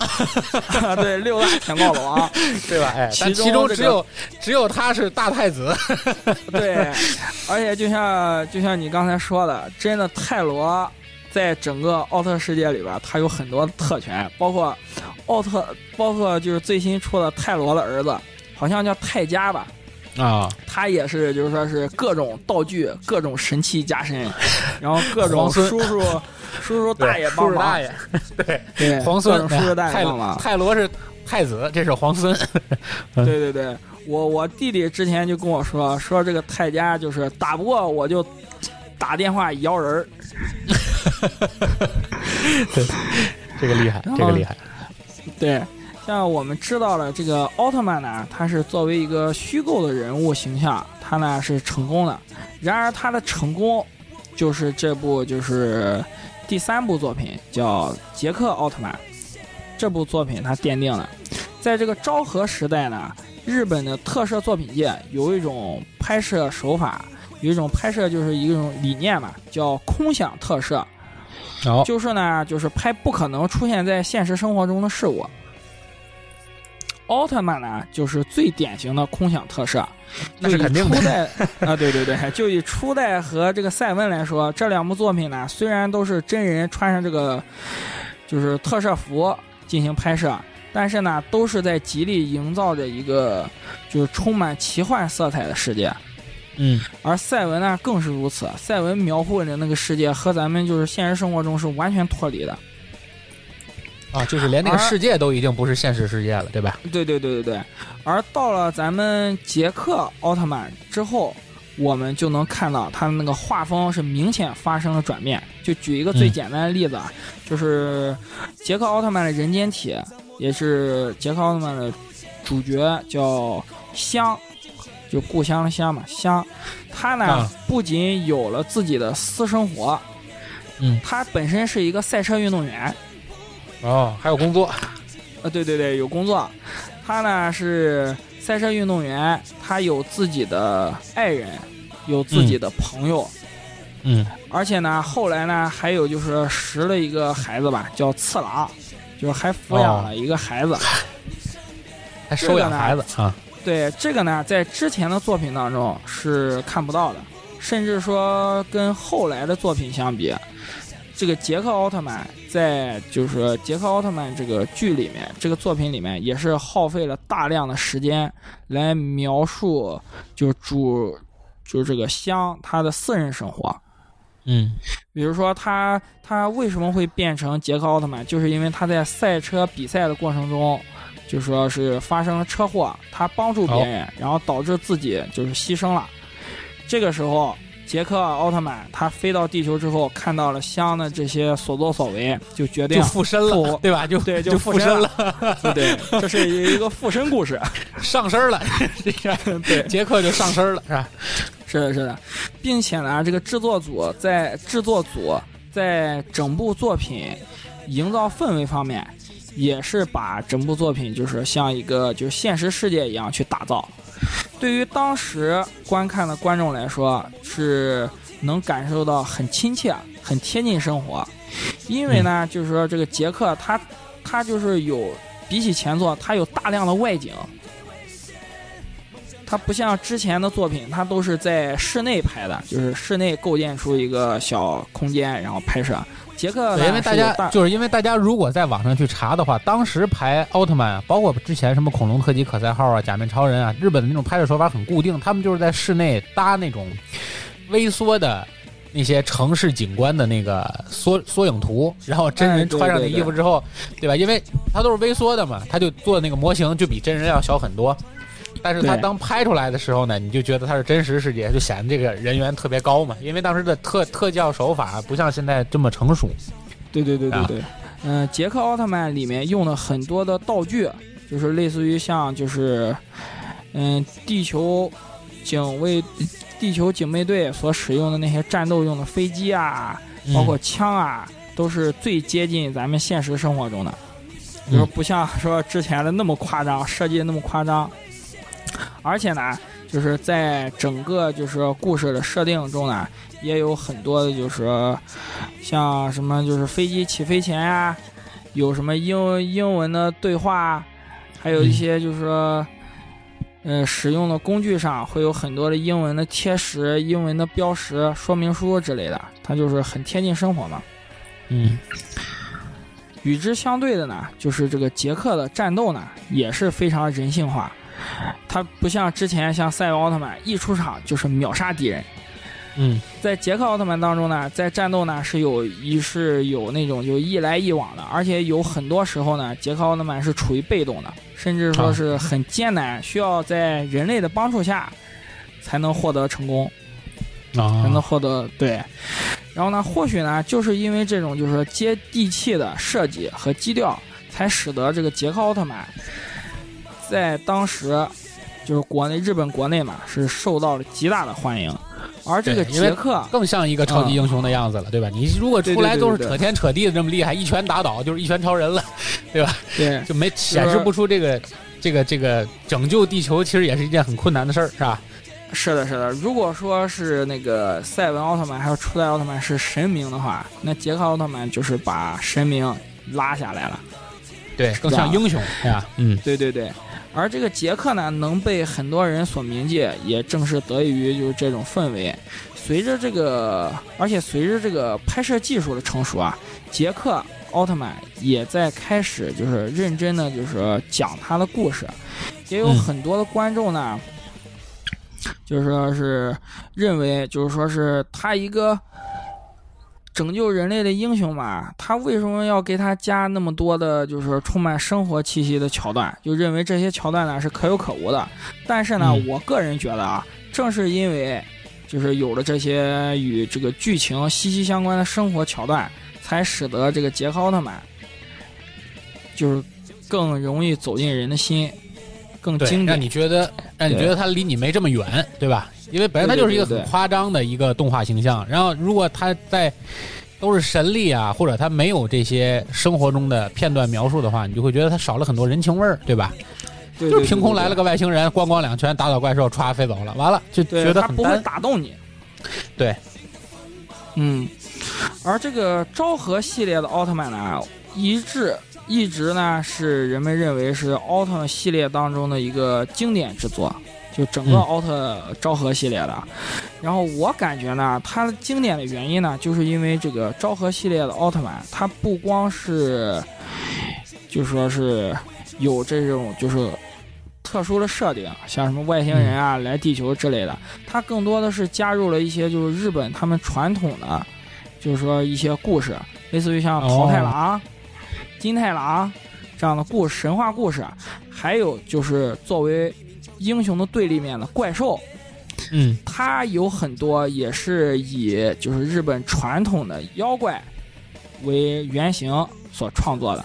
对，六大铁帽子王。对吧？哎，其中只有只有他是大太子。对，而且就像就像你刚才说的，真的泰罗在整个奥特世界里边，他有很多特权，包括奥特，包括就是最新出的泰罗的儿子，好像叫泰迦吧。啊，他也是，就是说是各种道具、各种神器加身，然后各种叔叔叔叔大爷叔帮忙，叔大爷，对，对，皇孙叔叔大爷帮忙。泰罗是太子，这是皇孙。对对对，我我弟弟之前就跟我说，说这个泰家就是打不过我就打电话摇人儿。这个厉害，这个厉害。对，像我们知道了这个奥特曼呢，他是作为一个虚构的人物形象，他呢是成功的。然而他的成功，就是这部就是第三部作品叫《杰克奥特曼》。这部作品它奠定了，在这个昭和时代呢，日本的特摄作品界有一种拍摄手法，有一种拍摄就是一种理念嘛，叫空想特摄。哦，就是呢，就是拍不可能出现在现实生活中的事物。奥特曼呢，就是最典型的空想特摄。那是肯定的初代 啊，对对对，就以初代和这个赛文来说，这两部作品呢，虽然都是真人穿上这个就是特摄服进行拍摄，但是呢，都是在极力营造着一个就是充满奇幻色彩的世界。嗯，而赛文呢更是如此，赛文描绘的那个世界和咱们就是现实生活中是完全脱离的。啊，就是连那个世界都已经不是现实世界了，对吧？对对对对对。而到了咱们杰克奥特曼之后，我们就能看到他的那个画风是明显发生了转变。就举一个最嗯简单的例子啊，就是杰克奥特曼的人间体，也是杰克奥特曼的主角叫香，就故乡的香嘛，香。他呢、啊不仅有了自己的私生活，嗯，他本身是一个赛车运动员。哦，还有工作。啊，对对对，有工作。他呢是赛车运动员，他有自己的爱人，有自己的朋友，嗯，而且呢，后来呢还有就是识了一个孩子吧，叫次郎，就是还抚养了一个孩子。还收养孩子啊。对这个呢，在之前的作品当中是看不到的，甚至说跟后来的作品相比，这个杰克奥特曼在就是杰克奥特曼这个剧里面，这个作品里面也是耗费了大量的时间来描述，就主就是这个香他的私人生活。嗯，比如说他他为什么会变成杰克奥特曼，就是因为他在赛车比赛的过程中，就说是发生了车祸，他帮助别人，然后导致自己就是牺牲了。这个时候，杰克奥特曼他飞到地球之后，看到了香的这些所作所为，就决定就附身了，对吧？就对就附身附了，对对，这是一个附身故事。上身了。这个 对，杰克就上身了，是吧？是的，是的，并且呢，这个制作组在制作组在整部作品营造氛围方面，也是把整部作品就是像一个就是现实世界一样去打造。对于当时观看的观众来说，是能感受到很亲切、很贴近生活。因为呢，就是说这个杰克他他就是有比起前作，他有大量的外景。他不像之前的作品，他都是在室内拍的，就是室内构建出一个小空间，然后拍摄。杰克对，因为大家就是因为大家如果在网上去查的话，当时排奥特曼，包括之前什么恐龙特级可赛号啊、假面超人啊，日本的那种拍摄手法很固定，他们就是在室内搭那种微缩的那些城市景观的那个缩缩影图，然后真人穿上那衣服之后，对吧？因为它都是微缩的嘛，他就做的那个模型就比真人要小很多。但是它当拍出来的时候呢，你就觉得它是真实世界，就显得这个人员特别高嘛。因为当时的特特效手法不像现在这么成熟。对对对对啊。对，嗯、杰克奥特曼里面用的很多的道具，就是类似于像就是，嗯、地球警卫、地球警备队所使用的那些战斗用的飞机啊，包括枪啊，都是最接近咱们现实生活中的，嗯就是不像说之前的那么夸张，设计的那么夸张，而且呢，就是在整个就是故事的设定中呢，也有很多的就是说像什么就是飞机起飞前呀、有什么英英文的对话，还有一些就是说。呃，使用的工具上会有很多的英文的贴识、英文的标识、说明书之类的，它就是很贴近生活嘛。嗯与之相对的呢，就是这个杰克的战斗呢，也是非常人性化。他不像之前像赛欧奥特曼一出场就是秒杀敌人，嗯在杰克奥特曼当中呢，在战斗呢是有一是有那种就一来一往的，而且有很多时候呢，杰克奥特曼是处于被动的，甚至说是很艰难，需要在人类的帮助下才能获得成功。啊才能啊，获得对。然后呢，或许呢，就是因为这种就是说接地气的设计和基调，才使得这个杰克奥特曼在当时就是国内日本国内嘛是受到了极大的欢迎。而这个对因为捷克，更像一个超级英雄的样子了，对吧？你如果出来都是扯天扯地的这么厉害，一拳打倒就是一拳超人了，对吧？对就没显示不出这个这个这个拯救地球其实也是一件很困难的事儿，是吧？是的，是的。如果说是那个赛文奥特曼还有初代奥特曼是神明的话，那杰克奥特曼就是把神明拉下来了。对，更像英雄，对吧？嗯，对对对，而这个杰克呢，能被很多人所铭记，也正是得益于就是这种氛围。随着这个，而且随着这个拍摄技术的成熟啊，杰克奥特曼也在开始就是认真的就是说讲他的故事，也有嗯很多的观众呢，就是说是认为就是说是他一个。拯救人类的英雄嘛，他为什么要给他加那么多的，就是充满生活气息的桥段？就认为这些桥段呢是可有可无的。但是呢，嗯我个人觉得啊，正是因为就是有了这些与这个剧情息息相关的生活桥段，才使得这个杰克奥特曼就是更容易走进人的心，更对，经典。让你觉得让你觉得他离你没这么远，对吧？因为本身他就是一个很夸张的一个动画形象，然后如果他在都是神力啊，或者他没有这些生活中的片段描述的话，你就会觉得他少了很多人情味儿，对吧？对就是凭空来了个，外星人，咣咣两拳打倒怪兽，歘飞走了，完了就觉得他不会。打动你。对，嗯，而这个昭和系列的奥特曼呢，一致一直呢是人们认为是奥特系列当中的一个经典之作，就整个嗯奥特昭和系列的。然后我感觉呢，它的经典的原因呢，就是因为这个昭和系列的奥特曼，它不光是就说是有这种就是。特殊的设定，像什么外星人啊、来地球之类的，它更多的是加入了一些就是日本他们传统的，就是说一些故事，类似于像桃太郎、金太郎这样的故事、神话故事，还有就是作为英雄的对立面的怪兽，嗯，它有很多也是以就是日本传统的妖怪为原型所创作的。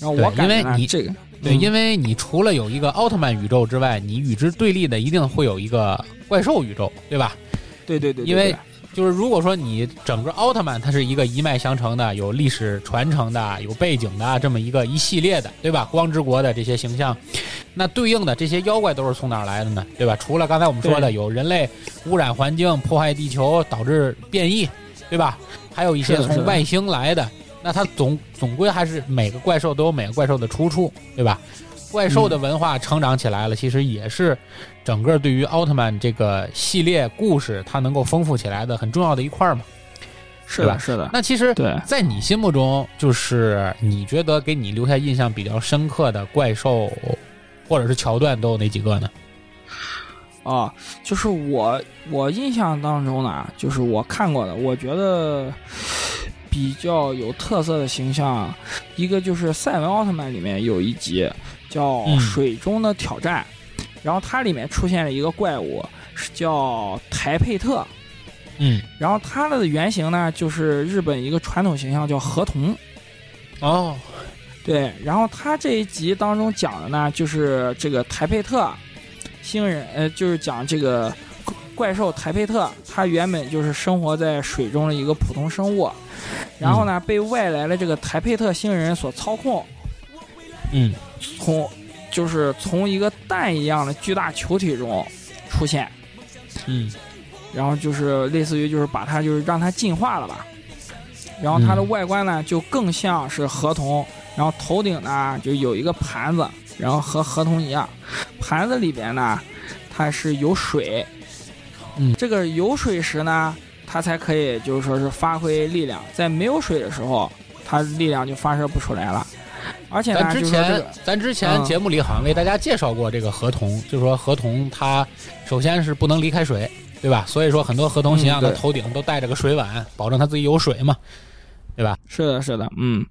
然后我感觉因为你这个对，嗯因为你除了有一个奥特曼宇宙之外，你与之对立的一定会有一个怪兽宇宙，对吧？对对对，对因为对就是如果说你整个奥特曼它是一个一脉相承的、有历史传承的、有背景的这么一个一系列的，对吧？光之国的这些形象，那对应的这些妖怪都是从哪儿来的呢？对吧？除了刚才我们说的有人类污染环境、破坏地球导致变异，对吧？还有一些从外星来的，那它总总归还是每个怪兽都有每个怪兽的出处，对吧？怪兽的文化成长起来了，其实也是整个对于奥特曼这个系列故事它能够丰富起来的很重要的一块儿嘛。是的，是的，那其实，对。在你心目中，就是你觉得给你留下印象比较深刻的怪兽或者是桥段都有哪几个呢？啊，就是我我印象当中呢，就是我看过的，我觉得比较有特色的形象，一个就是赛文奥特曼里面有一集叫嗯《水中的挑战》，然后它里面出现了一个怪物，是叫台佩特，嗯，然后它的原型呢就是日本一个传统形象叫河童。哦，对，然后它这一集当中讲的呢，就是这个台佩特星人，呃，就是讲这个怪兽台佩特，它原本就是生活在水中的一个普通生物，然后呢，被外来的这个台佩特星人所操控，嗯，从就是从一个蛋一样的巨大球体中出现，嗯，然后就是类似于就是把它就是让它进化了吧，然后它的嗯。外观呢就更像是河童，然后头顶呢就有一个盘子，然后和河童一样，盘子里边呢它是有水，嗯。这个有水时呢它才可以就是说是发挥力量，在没有水的时候它力量就发射不出来了，而且呢咱之前咱之前嗯节目里好像为大家介绍过这个河童，就是说河童它首先是不能离开水，对吧？所以说很多河童形象的头顶都带着个水碗，保证他自己有水嘛，对吧？是的，是的，嗯。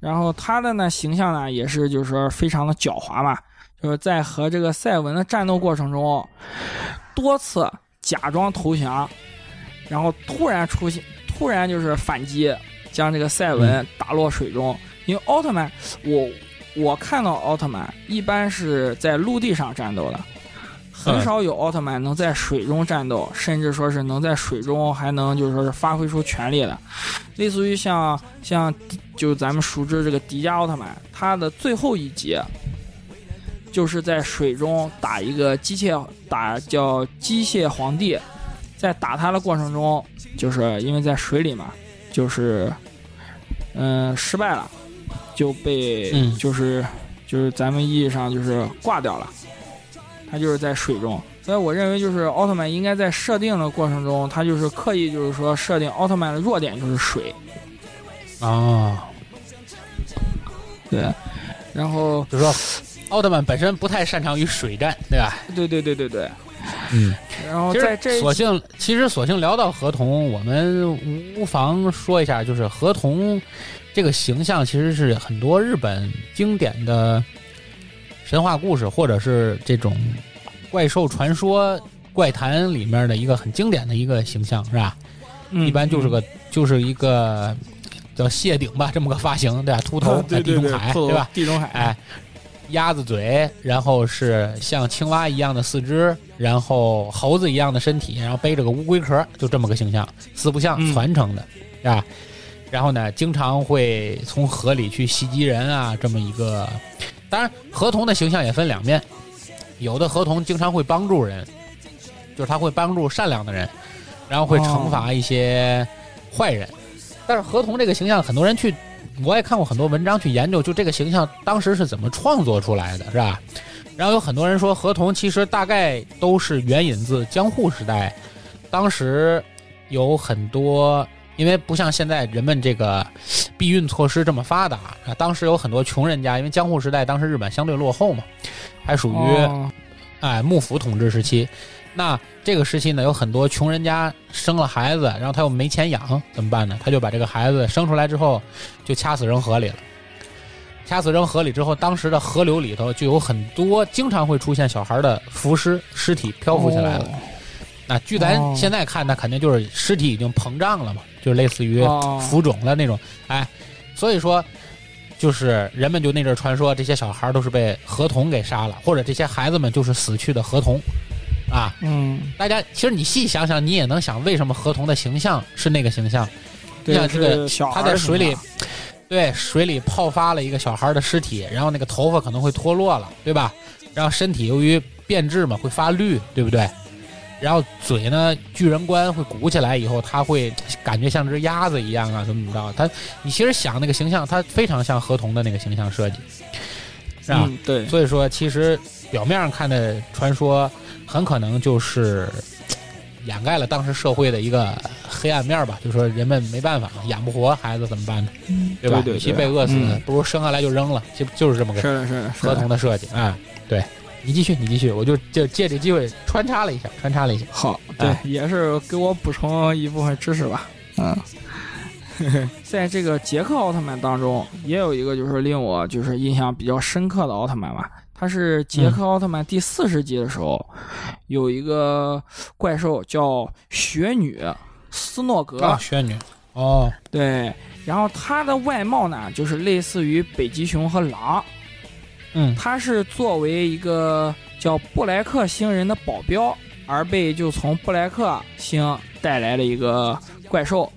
然后他的呢形象呢也是就是说非常的狡猾嘛，就是在和这个赛文的战斗过程中，多次假装投降，然后突然出现，突然就是反击，将这个赛文打落水中。因为奥特曼，我我看到奥特曼一般是在陆地上战斗的，很少有奥特曼能在水中战斗，甚至说是能在水中还能就是说是发挥出全力的。类似于像像就是咱们熟知这个迪迦奥特曼，他的最后一集就是在水中打一个机械打叫机械皇帝，在打他的过程中，就是因为在水里嘛，就是嗯、失败了，就被、嗯就是就是咱们意义上就是挂掉了，他就是在水中。所以我认为，就是奥特曼应该在设定的过程中，他就是刻意就是说设定奥特曼的弱点就是水，啊，对。然后，就说奥特曼本身不太擅长于水战，对吧？对对对对对。嗯，然后其在这索性其实索性聊到合同，我们无妨说一下，就是合同这个形象其实是很多日本经典的神话故事或者是这种怪兽传说、怪谈里面的一个很经典的一个形象，是吧？嗯一般就是个就是一个叫谢顶吧，这么个发型，对吧？秃头，对对对，地中海，兔对吧？？地中海，哎，鸭子嘴，然后是像青蛙一样的四肢，然后猴子一样的身体，然后背着个乌龟壳，就这么个形象，四不像嗯传承的，是吧？然后呢，经常会从河里去袭击人啊，这么一个。当然，合同的形象也分两面，有的合同经常会帮助人，就是他会帮助善良的人，然后会惩罚一些坏人。但是合同这个形象，很多人去我也看过很多文章去研究，就这个形象当时是怎么创作出来的，是吧？然后有很多人说，合同其实大概都是援引自江户时代，当时有很多，因为不像现在人们这个避孕措施这么发达啊，当时有很多穷人家，因为江户时代当时日本相对落后嘛，还属于、哦哎幕府统治时期。那这个时期呢，有很多穷人家生了孩子，然后他又没钱养，怎么办呢？他就把这个孩子生出来之后，就掐死扔河里了。掐死扔河里之后，当时的河流里头就有很多，经常会出现小孩的浮尸尸体漂浮起来了。那据咱哦现在看，那肯定就是尸体已经膨胀了嘛，就类似于哦浮肿的那种。哎，所以说，就是人们就那阵儿传说，这些小孩都是被河童给杀了，或者这些孩子们就是死去的河童，啊。嗯，大家其实你细想想，你也能想为什么河童的形象是那个形象。对，像这个小孩他在水里，对，水里泡发了一个小孩的尸体，然后那个头发可能会脱落了，对吧？然后身体由于变质嘛，会发绿，对不对？然后嘴呢，巨人观会鼓起来以后，它会感觉像只鸭子一样啊，怎么怎么着？它，你其实想那个形象，它非常像河童的那个形象设计，是吧？嗯，对，所以说，其实表面上看的传说，很可能就是掩盖了当时社会的一个黑暗面吧。就说人们没办法嘛，养不活孩子怎么办呢？对吧？与其被饿死，嗯不如生下来就扔了，就就是这么个是的，是的，是的合同的设计啊。对，你继续，你继续，我就就借这机会穿插了一下，穿插了一下。好，对，哎也是给我补充一部分知识吧。嗯，在这个杰克奥特曼当中，也有一个就是令我就是印象比较深刻的奥特曼吧。他是杰克奥特曼第四十集的时候，有一个怪兽叫雪女斯诺格，啊，雪女，哦，对，然后它的外貌呢，就是类似于北极熊和狼，嗯他是作为一个叫布莱克星人的保镖，而被就从布莱克星带来了一个怪兽。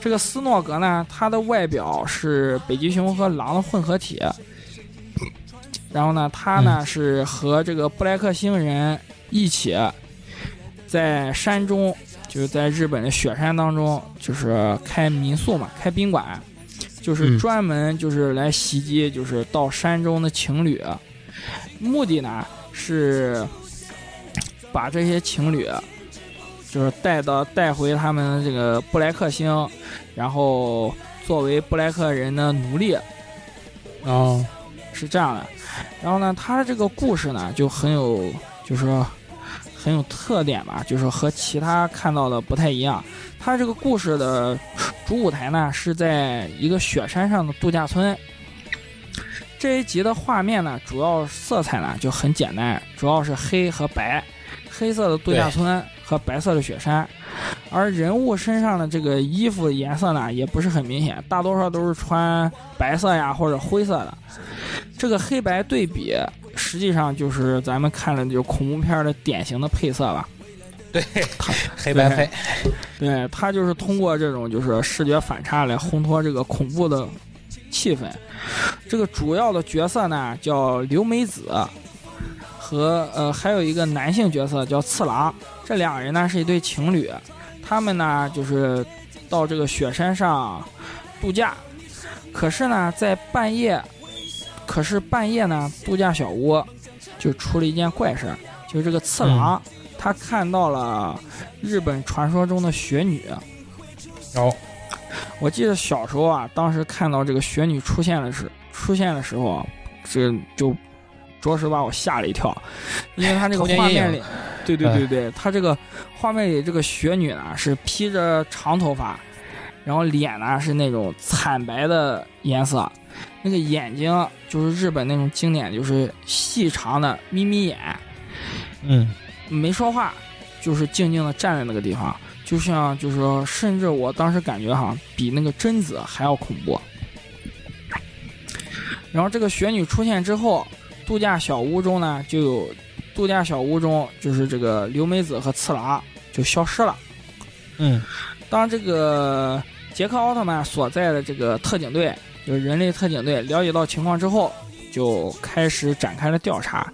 这个斯诺格呢，它的外表是北极熊和狼的混合体。然后呢，他呢、是和这个布莱克星人一起在山中，就是在日本的雪山当中，就是开民宿嘛，开宾馆，就是嗯专门就是来袭击，就是到山中的情侣，目的呢是把这些情侣就是带到带回他们这个布莱克星，然后作为布莱克人的奴隶，哦，是这样的。然后呢，他这个故事呢就很有，就是说很有特点吧，就是和其他看到的不太一样。它这个故事的主舞台呢是在一个雪山上的度假村。这一集的画面呢，主要色彩呢就很简单，主要是黑和白，黑色的度假村和白色的雪山，而人物身上的这个衣服颜色呢也不是很明显，大多数都是穿白色呀或者灰色的。这个黑白对比，实际上就是咱们看的就恐怖片的典型的配色吧。对，黑白配。对，他就是通过这种就是视觉反差来烘托这个恐怖的气氛。这个主要的角色呢叫刘美子，和呃还有一个男性角色叫次郎，这两人呢是一对情侣，他们呢就是到这个雪山上度假，可是呢在半夜，可是半夜呢度假小屋就出了一件怪事，就是这个次郎他看到了日本传说中的雪女。哦。我记得小时候啊，当时看到这个雪女出现的时出现的时候，这就着实把我吓了一跳，因为他这个画面里，对对对对，他这个画面里这个雪女呢是披着长头发，然后脸呢是那种惨白的颜色，那个眼睛就是日本那种经典，就是细长的眯眯眼，嗯，没说话，就是静静的站在那个地方。就像，就是说，甚至我当时感觉哈，比那个贞子还要恐怖。然后这个雪女出现之后，度假小屋中呢就有，度假小屋中就是这个刘美子和次郎就消失了。嗯，当这个杰克奥特曼所在的这个特警队，就是人类特警队了解到情况之后，就开始展开了调查。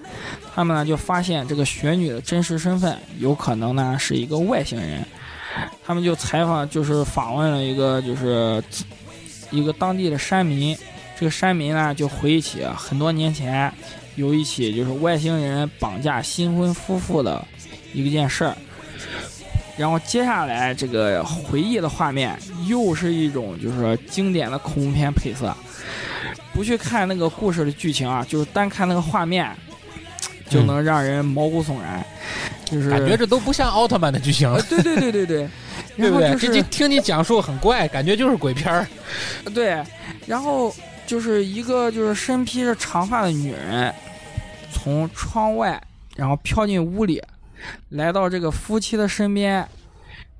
他们呢就发现这个雪女的真实身份有可能呢是一个外星人。他们就采访，就是访问了一个，就是一个当地的山民。这个山民呢，就回忆起很多年前有一起就是外星人绑架新婚夫妇的一个件事儿。然后接下来这个回忆的画面，又是一种就是经典的恐怖片配色。不去看那个故事的剧情啊，就是单看那个画面，就能让人毛骨悚然。就是感觉这都不像奥特曼的剧情，对对对对对，对不对？这听你讲述很怪，感觉就是鬼片儿。对，然后就是一个就是身披着长发的女人，从窗外然后飘进屋里，来到这个夫妻的身边，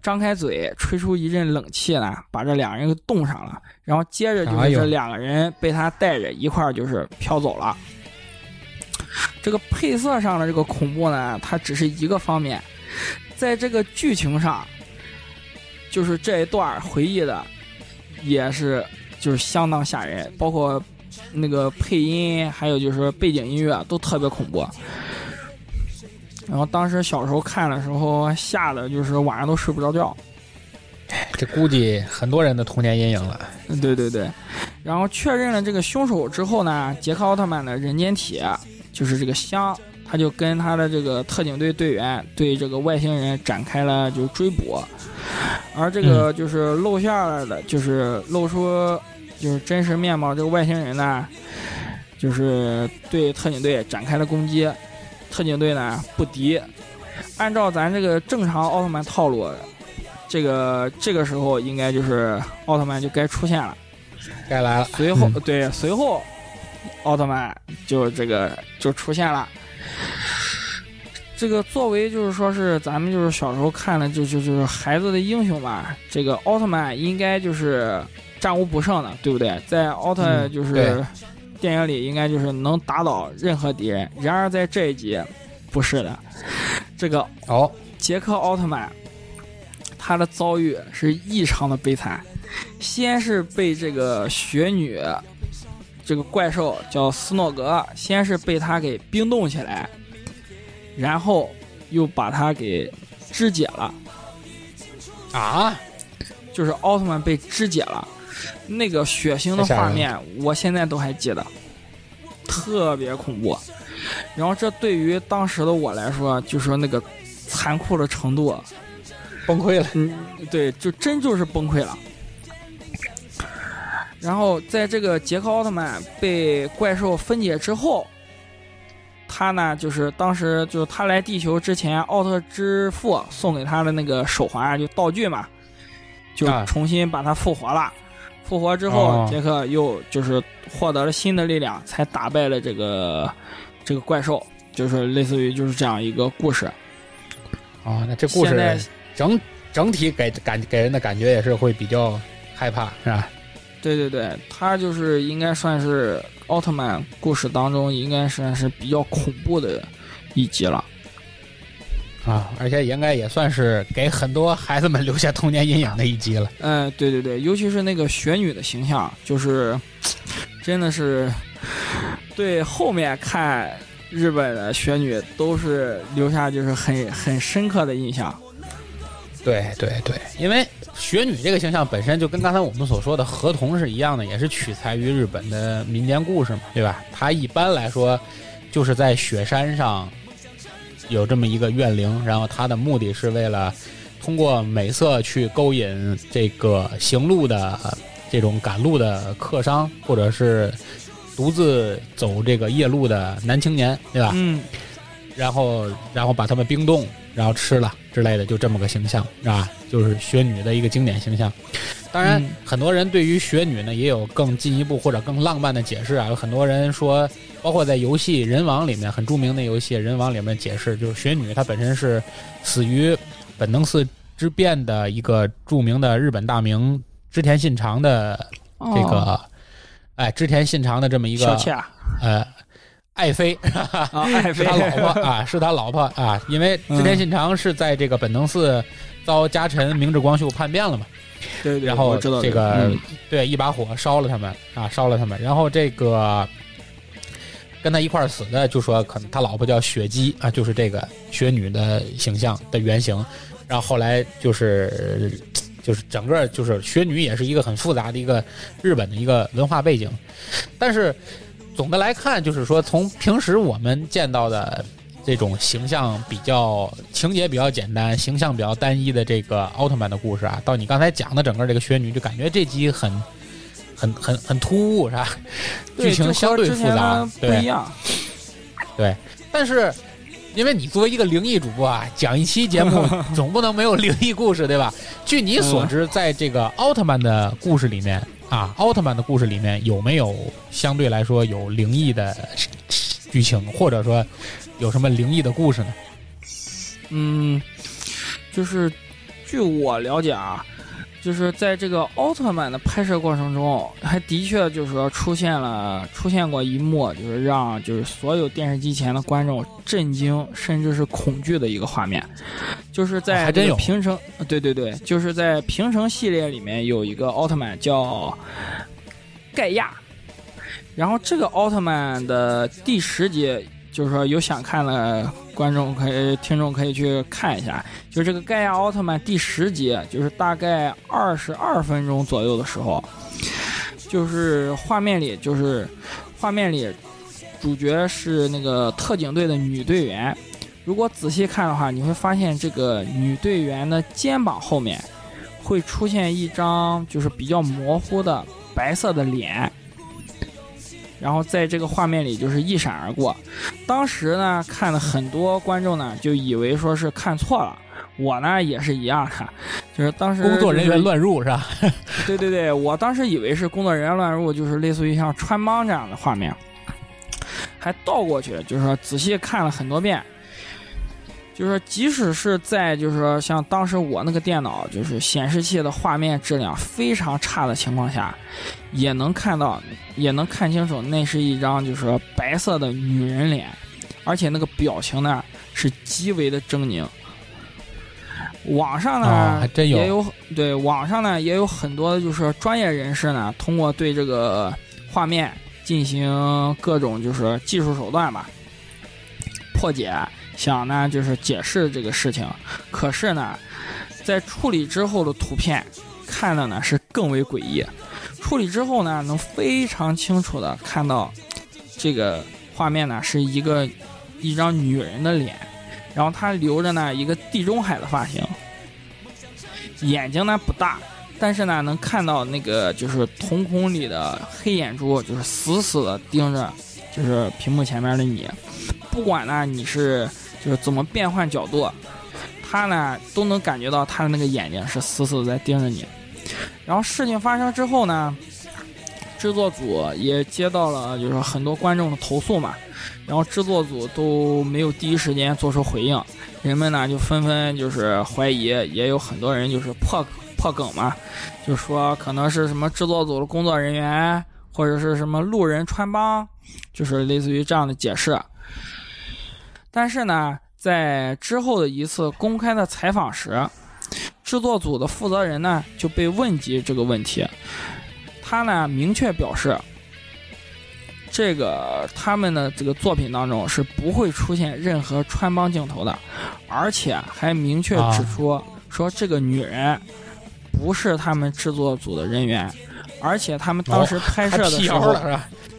张开嘴吹出一阵冷气来，把这两人给冻上了。然后接着就是这两个人被他带着一块儿就是飘走了。这个配色上的这个恐怖呢，它只是一个方面，在这个剧情上，就是这一段回忆的，也是就是相当吓人，包括那个配音，还有就是背景音乐都特别恐怖。然后当时小时候看的时候，吓得就是晚上都睡不着觉。这估计很多人的童年阴影了。对对对。然后确认了这个凶手之后呢，杰克奥特曼的人间体。就是这个香，他就跟他的这个特警队队员对这个外星人展开了就追捕，而这个就是露下来的，就是露出就是真实面貌这个外星人呢，就是对特警队展开了攻击，特警队呢不敌，按照咱这个正常奥特曼套路，这个这个时候应该就是奥特曼就该出现了，该来了，随后对随后。奥特曼就这个就出现了，这个作为就是说是咱们就是小时候看的就就就是孩子的英雄嘛，这个奥特曼应该就是战无不胜的，对不对？在奥特就是电影里应该就是能打倒任何敌人。然而在这一集不是的，这个哦，杰克奥特曼他的遭遇是异常的悲惨，先是被这个雪女。这个怪兽叫斯诺格，先是被他给冰冻起来，然后又把他给肢解了。啊，就是奥特曼被肢解了，那个血腥的画面，我现在都还记得，特别恐怖。然后这对于当时的我来说，就是说那个残酷的程度，崩溃了。嗯，对，就真就是崩溃了。然后，在这个杰克奥特曼被怪兽分解之后，他呢，就是当时就是他来地球之前，奥特之父送给他的那个手环，就道具嘛，就啊重新把他复活了。复活之后，哦杰克又就是获得了新的力量，才打败了这个这个怪兽，就是类似于就是这样一个故事。哦，那这故事整整体给感给人的感觉也是会比较害怕，是吧？对对对，他就是应该算是奥特曼故事当中应该算是比较恐怖的一集了。啊，而且应该也算是给很多孩子们留下童年阴影的一集了。嗯，对对对，尤其是那个雪女的形象，就是真的是对后面看日本的雪女都是留下就是很很深刻的印象。对对对，因为雪女这个形象本身就跟刚才我们所说的河童是一样的，也是取材于日本的民间故事嘛，对吧？它一般来说就是在雪山上有这么一个怨灵，然后他的目的是为了通过美色去勾引这个行路的这种赶路的客商，或者是独自走这个夜路的男青年，对吧？嗯，然后然后把他们冰冻，然后吃了之类的，就这么个形象，是吧？就是雪女的一个经典形象。当然，嗯很多人对于雪女呢也有更进一步或者更浪漫的解释啊。有很多人说，包括在游戏《人王》里面很著名的游戏《人王》里面解释，就是雪女她本身是死于本能寺之变的一个著名的日本大名织田信长的这个，哦哎，织田信长的这么一个小妾啊，呃爱妃。爱妃 是他老婆啊，是他老婆啊，因为织田信长是在这个本能寺遭家臣明智光秀叛变了嘛，对对，然后这个、嗯。对一把火烧了他们啊，烧了他们，然后这个跟他一块儿死的就说可能他老婆叫雪姬啊，就是这个雪女的形象的原型，然后后来就是。就是整个就是雪女也是一个很复杂的一个日本的一个文化背景，但是总的来看，就是说从平时我们见到的这种形象比较情节比较简单、形象比较单一的这个奥特曼的故事啊，到你刚才讲的整个这个雪女，就感觉这集很很很很突兀，是吧？剧情相对复杂，不一样。对。但是因为你作为一个灵异主播啊，讲一期节目 总不能没有灵异故事，对吧？据你所知，在这个奥特曼的故事里面啊，奥特曼的故事里面有没有相对来说有灵异的剧情，或者说有什么灵异的故事呢？嗯，就是据我了解啊，就是在这个奥特曼的拍摄过程中，还的确就是说出现了出现过一幕，就是让就是所有电视机前的观众震惊甚至是恐惧的一个画面，就是在平成，对对对，就是在平成系列里面有一个奥特曼叫盖亚，然后这个奥特曼的第十集，就是说有想看的观众可以、听众可以去看一下。就这个盖亚奥特曼第十集，就是大概二十二分钟左右的时候，就是画面里就是画面里主角是那个特警队的女队员。如果仔细看的话，你会发现这个女队员的肩膀后面会出现一张就是比较模糊的白色的脸，然后在这个画面里就是一闪而过。当时呢，看了很多观众呢就以为说是看错了，我呢也是一样的，就是当时工作人员乱入是吧？对对对，我当时以为是工作人员乱入，就是类似于像穿帮这样的画面，还倒过去，就是说仔细看了很多遍。就是说，即使是在就是说像当时我那个电脑就是显示器的画面质量非常差的情况下，也能看到，也能看清楚，那是一张就是说白色的女人脸，而且那个表情呢是极为的狰狞。网上呢、啊还真有也有对网上呢也有很多就是专业人士呢，通过对这个画面进行各种就是技术手段吧破解，想呢就是解释这个事情。可是呢，在处理之后的图片看的呢是更为诡异。处理之后呢，能非常清楚的看到这个画面呢是一个一张女人的脸，然后她留着呢一个地中海的发型，眼睛呢不大，但是呢能看到那个就是瞳孔里的黑眼珠，就是死死的盯着就是屏幕前面的你。不管呢你是就是怎么变换角度，他呢都能感觉到他的那个眼睛是死死的在盯着你。然后事情发生之后呢，制作组也接到了就是说很多观众的投诉嘛，然后制作组都没有第一时间做出回应，人们呢就纷纷就是怀疑，也有很多人就是破破梗嘛，就说可能是什么制作组的工作人员或者是什么路人穿帮，就是类似于这样的解释。但是呢，在之后的一次公开的采访时，制作组的负责人呢就被问及这个问题，他呢明确表示，这个他们的这个作品当中是不会出现任何穿帮镜头的，而且还明确指出说这个女人不是他们制作组的人员，而且他们当时拍摄的时候。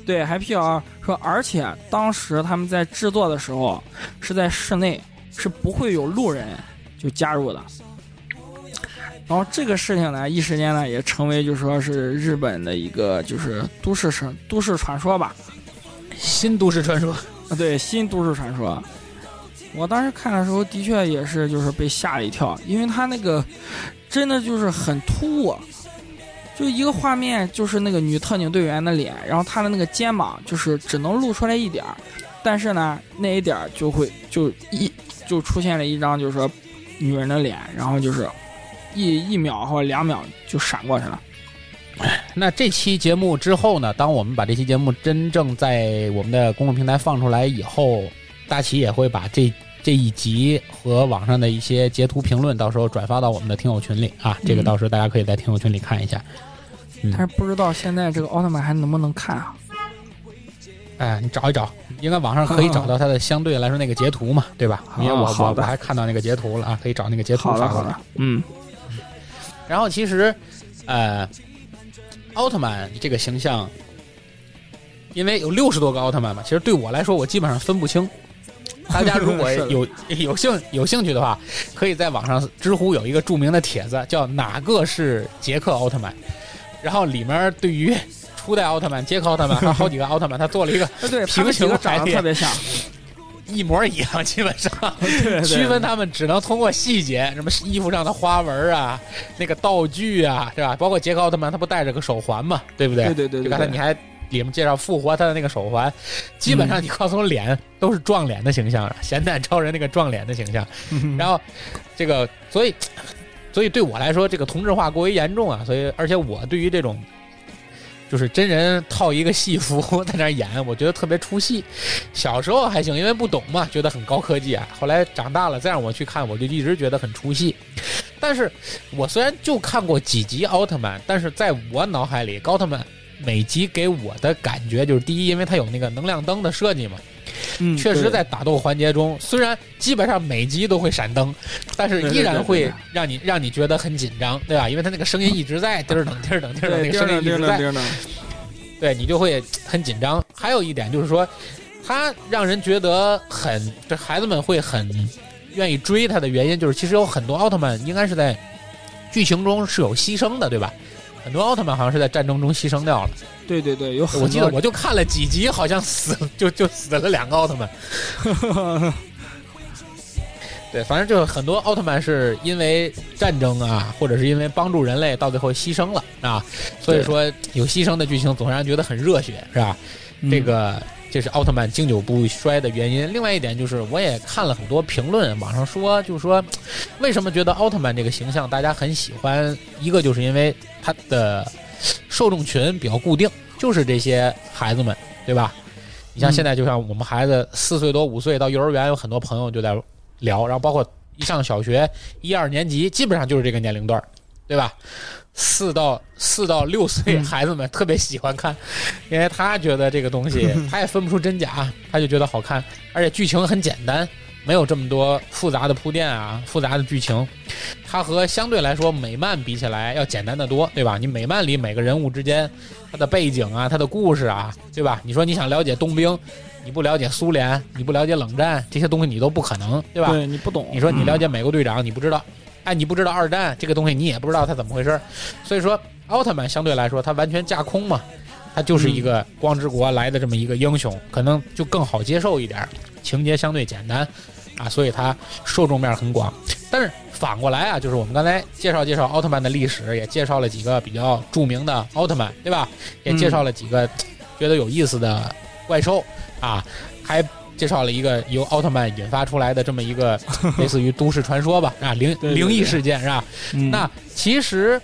对，还辟谣说，而且当时他们在制作的时候是在室内，是不会有路人就加入的。然后这个事情呢，一时间呢也成为就说是日本的一个就是都市传都市传说吧，新都市传说。啊，对，新都市传说。我当时看的时候，的确也是就是被吓了一跳，因为他那个真的就是很突兀。就一个画面，就是那个女特警队员的脸，然后她的那个肩膀就是只能露出来一点儿，但是呢，那一点儿就会就一就出现了一张就是说女人的脸，然后就是一一秒或者两秒就闪过去了。那这期节目之后呢？当我们把这期节目真正在我们的公众平台放出来以后，大齐也会把这这一集和网上的一些截图评论，到时候转发到我们的听友群里啊。这个到时候大家可以在听友群里看一下。但是不知道现在这个奥特曼还能不能看啊？哎，你找一找，应该网上可以找到它的相对来说那个截图嘛，对吧？因为我我我还看到那个截图了啊，可以找那个截图发过来。嗯。然后其实，呃，奥特曼这个形象，因为有六十多个奥特曼嘛，其实对我来说，我基本上分不清。大家如果有 有兴有兴趣的话，可以在网上知乎有一个著名的帖子，叫哪个是杰克奥特曼？然后里面对于初代奥特曼、杰克奥特曼还有好几个奥特曼，他做了一个 平行长得特别像，一模一样，基本上 对区分他们只能通过细节，什么衣服上的花纹啊，那个道具啊，是吧？包括杰克奥特曼，他不戴着个手环嘛，对不对？对对对。就刚才你还里面介绍复活他的那个手环，基本上你告诉我脸都是撞脸的形象，咸蛋超人那个撞脸的形象。然后这个，所以。所以对我来说，这个同质化过于严重啊！所以，而且我对于这种，就是真人套一个戏服 在那演，我觉得特别出戏。小时候还行，因为不懂嘛，觉得很高科技啊。后来长大了，再让我去看，我就一直觉得很出戏。但是我虽然就看过几集奥特曼，但是在我脑海里，奥特曼每集给我的感觉就是：第一，因为它有那个能量灯的设计嘛。嗯，确实，在打斗环节中，虽然基本上每集都会闪灯，但是依然会让你让你觉得很紧张，对吧？因为它那个声音一直在，叮儿噔叮儿噔叮儿噔，那个声音一直在，对你就会很紧张。还有一点就是说，它让人觉得很，这孩子们会很愿意追它的原因，就是其实有很多奥特曼应该是在剧情中是有牺牲的，对吧？很多奥特曼好像是在战争中牺牲掉了。对对对，有我记得我就看了几集，好像死 就就死了两个奥特曼。对，反正就很多奥特曼是因为战争啊，或者是因为帮助人类，到最后牺牲了啊。所以说有牺牲的剧情总让人觉得很热血，是吧？这个这是奥特曼经久不衰的原因。另外一点就是，我也看了很多评论，网上说就是说，为什么觉得奥特曼这个形象大家很喜欢？一个就是因为他的。受众群比较固定，就是这些孩子们，对吧？你像现在，就像我们孩子四岁多、五岁到幼儿园，有很多朋友就在聊，然后包括一上小学一二年级，基本上就是这个年龄段，对吧？四到四到六岁孩子们特别喜欢看，因为他觉得这个东西 他也分不出真假，他就觉得好看，而且剧情很简单。没有这么多复杂的铺垫啊，复杂的剧情，它和相对来说美漫比起来要简单的多，对吧？你美漫里每个人物之间，他的背景啊，他的故事啊，对吧？你说你想了解冬兵，你不了解苏联，你不了解冷战这些东西，你都不可能，对吧？对你不懂。你说你了解美国队长，你不知道，哎，你不知道二战这个东西，你也不知道它怎么回事。所以说，奥特曼相对来说，它完全架空嘛。它就是一个光之国来的这么一个英雄，可能就更好接受一点，情节相对简单啊，所以它受众面很广。但是反过来啊，就是我们刚才介绍介绍奥特曼的历史，也介绍了几个比较著名的奥特曼，对吧？也介绍了几个觉得有意思的怪兽啊，还介绍了一个由奥特曼引发出来的这么一个 类似于都市传说吧，啊，灵灵异事件是吧？嗯那其实，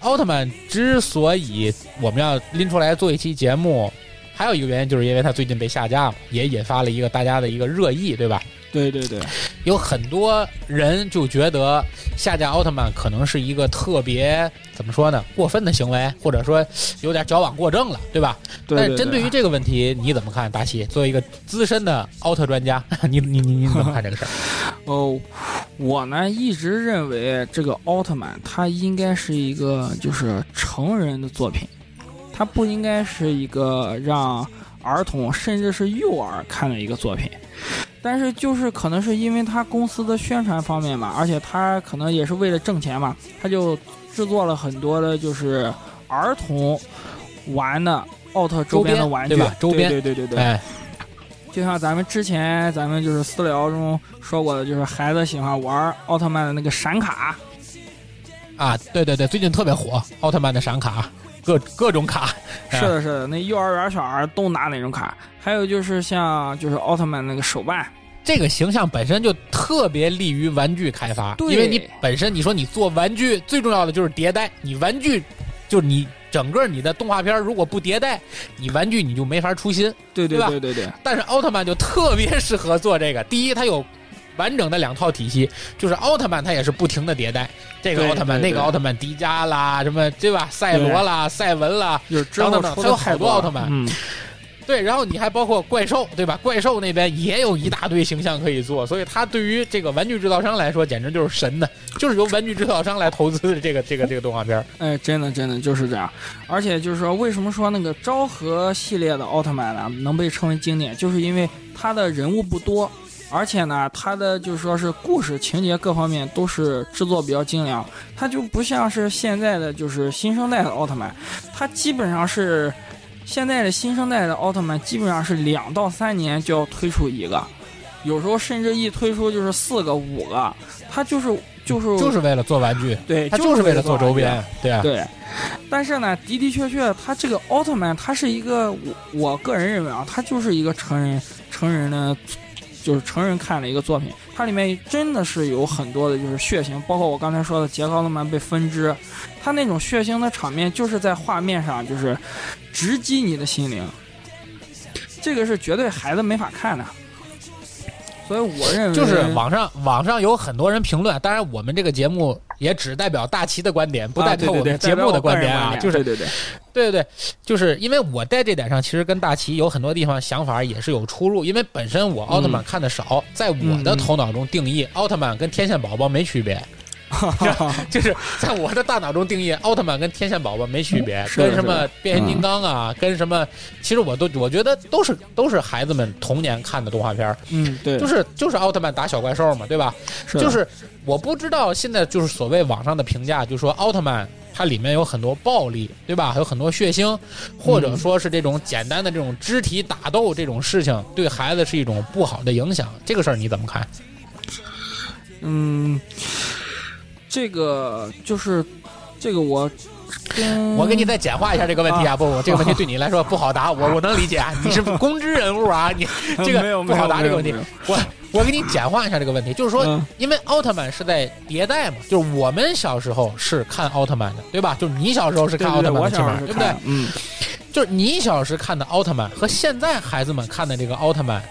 奥特曼之所以我们要拎出来做一期节目，还有一个原因，就是因为它最近被下架了，也引发了一个大家的一个热议，对吧？对对对，有很多人就觉得下架奥特曼可能是一个特别怎么说呢，过分的行为，或者说有点矫枉过正了，对吧？对但是针对于这个问题，你怎么看？达西作为一个资深的奥特专家，你你你你怎么看这个事儿？哦，我呢一直认为这个奥特曼它应该是一个就是成人的作品，它不应该是一个让儿童甚至是幼儿看的一个作品。但是就是可能是因为他公司的宣传方面嘛，而且他可能也是为了挣钱嘛，他就制作了很多的就是儿童玩的奥特周边的玩具，对吧周边对对对对对。哎，就像咱们之前咱们就是私聊中说过的，就是孩子喜欢玩奥特曼的那个闪卡，啊，对对对，最近特别火，奥特曼的闪卡，各各种卡，是的，是的，那幼儿园小孩都拿那种卡。还有就是像就是奥特曼那个手办，这个形象本身就特别利于玩具开发，对因为你本身你说你做玩具最重要的就是迭代，你玩具就是你整个你的动画片如果不迭代，你玩具你就没法出新。对对对对对，但是奥特曼就特别适合做这个，第一它有。完整的两套体系，就是奥特曼，它也是不停的迭代，这个奥特曼、那个奥特曼、迪迦啦，什么对吧？赛罗啦、赛文啦，就是等等出还有好多奥特曼嗯，对，然后你还包括怪兽，对吧？怪兽那边也有一大堆形象可以做，所以它对于这个玩具制造商来说，简直就是神的，就是由玩具制造商来投资的这个这个这个动画片儿。哎，真的真的就是这样。而且就是说，为什么说那个昭和系列的奥特曼呢能被称为经典，就是因为它的人物不多。而且呢，它的就是说是故事情节各方面都是制作比较精良，它就不像是现在的就是新生代的奥特曼，它基本上是现在的新生代的奥特曼基本上是两到三年就要推出一个，有时候甚至一推出就是四个五个，它就是就是就是为了做玩具，对，它就是为了做周边，对啊，对，但是呢，的的确确，他这个奥特曼，他是一个我我个人认为啊，他就是一个成人成人的，就是成人看的一个作品。它里面真的是有很多的就是血腥，包括我刚才说的杰克奥特曼被分支，它那种血腥的场面就是在画面上就是直击你的心灵，这个是绝对孩子没法看的。所以我认为就是网上网上有很多人评论，当然我们这个节目也只代表大齐的观点，不代表我们节目的观点啊，就是对对对，对对对，就是因为我在这点上其实跟大齐有很多地方想法也是有出入，因为本身我奥特曼看的少，在我的头脑中定义，奥特曼跟天线宝宝没区别。就是在我的大脑中定义，奥特曼跟天线宝宝没区别，跟什么变形金刚啊，跟什么，其实我都我觉得都是都是孩子们童年看的动画片儿，嗯，对，就是就是奥特曼打小怪兽嘛，对吧？的就是我不知道现在就是所谓网上的评价，就说奥特曼它里面有很多暴力，对吧？还有很多血腥，或者说是这种简单的这种肢体打斗这种事情，对孩子是一种不好的影响。这个事儿你怎么看？嗯，这个就是这个我跟我给你再简化一下这个问题啊！不，我这个问题对你来说不好答，我我能理解啊，你是公知人物啊，你 这个不好答这个问题我我给你简化一下这个问题，就是说，嗯因为奥特曼是在迭代嘛，就是我们小时候是看奥特曼的，对吧？就是你小时候是看奥特曼的，起对不对？嗯，就是你小时看的奥特曼和现在孩子们看的这个奥特曼，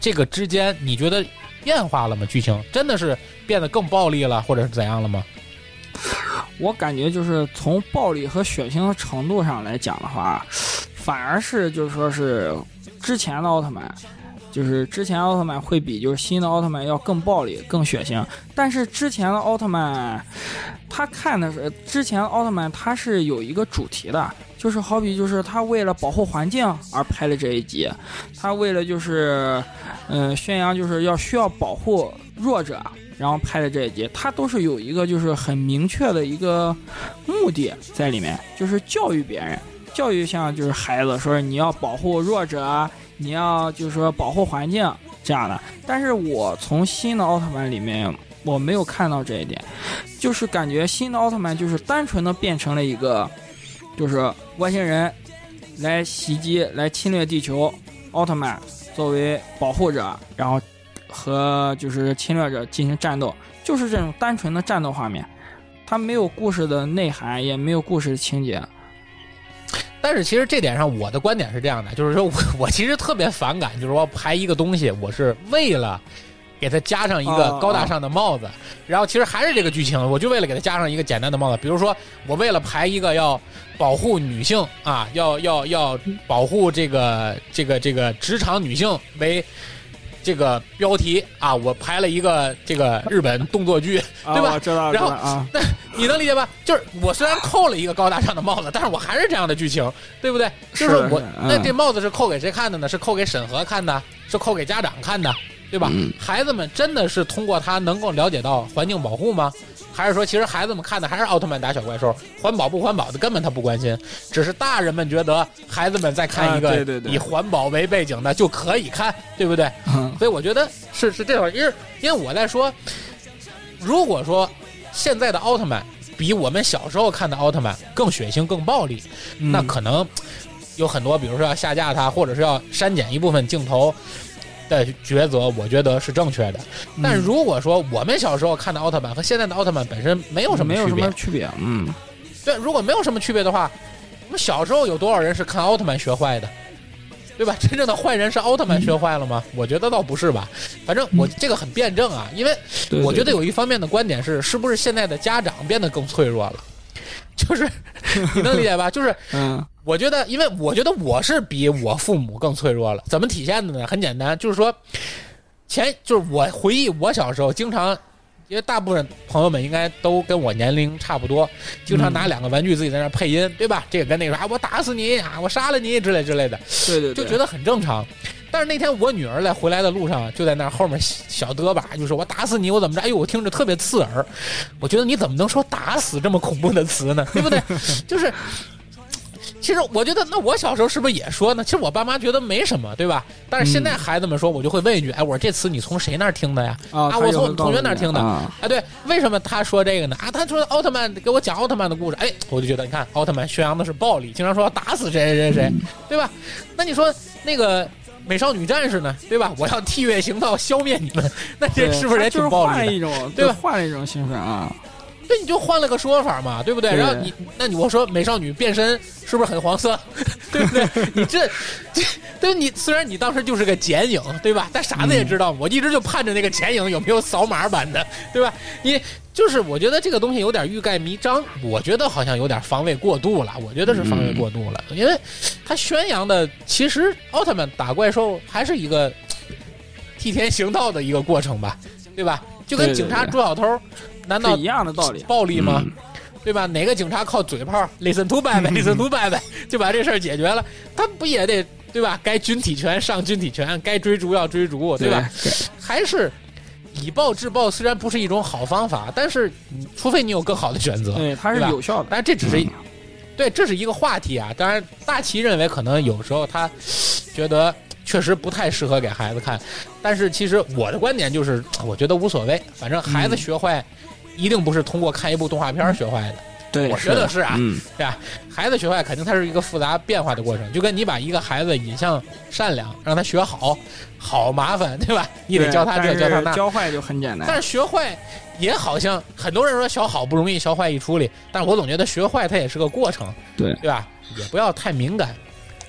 这个之间你觉得变化了吗？剧情真的是变得更暴力了，或者是怎样了吗？我感觉就是从暴力和血腥程度上来讲的话，反而是就是说是之前的奥特曼，就是之前奥特曼会比就是新的奥特曼要更暴力、更血腥。但是之前的奥特曼，他看的是之前的奥特曼，他是有一个主题的，就是好比就是他为了保护环境而拍的这一集，他为了就是嗯、宣扬就是要需要保护弱者。然后拍的这一集，他都是有一个就是很明确的一个目的在里面，就是教育别人。教育像就是孩子说你要保护弱者，你要就是说保护环境这样的。但是我从新的奥特曼里面我没有看到这一点，就是感觉新的奥特曼就是单纯的变成了一个就是外星人来袭击来侵略地球，奥特曼作为保护者，然后和就是侵略者进行战斗，就是这种单纯的战斗画面。它没有故事的内涵，也没有故事情节。但是其实这点上，我的观点是这样的，就是说我我其实特别反感，就是说排一个东西，我是为了给它加上一个高大上的帽子，然后其实还是这个剧情，我就为了给它加上一个简单的帽子。比如说，我为了排一个要保护女性啊，要要要保护这个这个这个职场女性为。这个标题啊，我排了一个这个日本动作剧，对吧？知道，然后啊，那你能理解吧？就是我虽然扣了一个高大上的帽子，但是我还是这样的剧情，对不对？就是我那这帽子是扣给谁看的呢？是扣给审核看的，是扣给家长看的，对吧？孩子们真的是通过它能够了解到环境保护吗？还是说，其实孩子们看的还是奥特曼打小怪兽，环保不环保的根本他不关心，只是大人们觉得孩子们在看一个以环保为背景的就可以看，对不对？所以我觉得是是这会儿，因为因为我在说，如果说现在的奥特曼比我们小时候看的奥特曼更血腥、更暴力，那可能有很多，比如说要下架它，或者是要删减一部分镜头。的抉择，我觉得是正确的。但如果说我们小时候看的奥特曼和现在的奥特曼本身没有什么区别，区别，嗯，对，如果没有什么区别的话，我们小时候有多少人是看奥特曼学坏的，对吧？真正的坏人是奥特曼学坏了吗？我觉得倒不是吧。反正我这个很辩证啊，因为我觉得有一方面的观点是，是不是现在的家长变得更脆弱了？就是你能理解吧？就是，嗯，我觉得，因为我觉得我是比我父母更脆弱了。怎么体现的呢？很简单，就是说，前就是我回忆我小时候，经常，因为大部分朋友们应该都跟我年龄差不多，经常拿两个玩具自己在那配音，对吧？这个跟那个啊，我打死你啊，我杀了你之类之类的，对对，就觉得很正常。但是那天我女儿在回来的路上，就在那后面小嘚吧，就是我打死你，我怎么着？哎呦，我听着特别刺耳。我觉得你怎么能说打死这么恐怖的词呢？对不对？就是，其实我觉得，那我小时候是不是也说呢？其实我爸妈觉得没什么，对吧？但是现在孩子们说，我就会问一句：哎，我说这词你从谁那儿听的呀？啊，我从同学那儿听的。啊，对，为什么他说这个呢？啊，他说奥特曼给我讲奥特曼的故事，哎，我就觉得你看，奥特曼宣扬的是暴力，经常说要打死谁谁谁谁，对吧？那你说那个。美少女战士呢，对吧？我要替月行道消灭你们，那这是不是也挺暴力的？一种对吧？换了一种形式啊，对，你就换了个说法嘛，对不对？然后你，那你我说美少女变身是不是很黄色？对不对？你这，对，你虽然你当时就是个剪影，对吧？但傻子也知道，我一直就盼着那个剪影有没有扫码版的，对吧？你。就是我觉得这个东西有点欲盖弥彰，我觉得好像有点防卫过度了。我觉得是防卫过度了，因为他宣扬的其实奥特曼打怪兽还是一个 替天行道的一个过程吧，对吧？就跟警察捉小偷，难道一样的道理？暴力吗？对吧？哪个警察靠嘴炮，listen to 拜拜，listen to 拜拜，就把这事儿解决了？他不也得对吧？该军体拳上军体拳，该追逐要追逐，对吧？还是。以暴制暴虽然不是一种好方法，但是除非你有更好的选择，对它是有效的。但是这只是，对，这是一个话题啊。当然，大齐认为可能有时候他觉得确实不太适合给孩子看，但是其实我的观点就是，我觉得无所谓，反正孩子学坏一定不是通过看一部动画片学坏的。对，我觉得是啊，对吧？孩子学坏肯定它是一个复杂变化的过程，就跟你把一个孩子引向善良，让他学好，好麻烦，对吧？你得教他这，教他那。教坏就很简单。但是学坏也好像很多人说学好不容易，学坏一处理。但是我总觉得学坏它也是个过程，对对吧？也不要太敏感，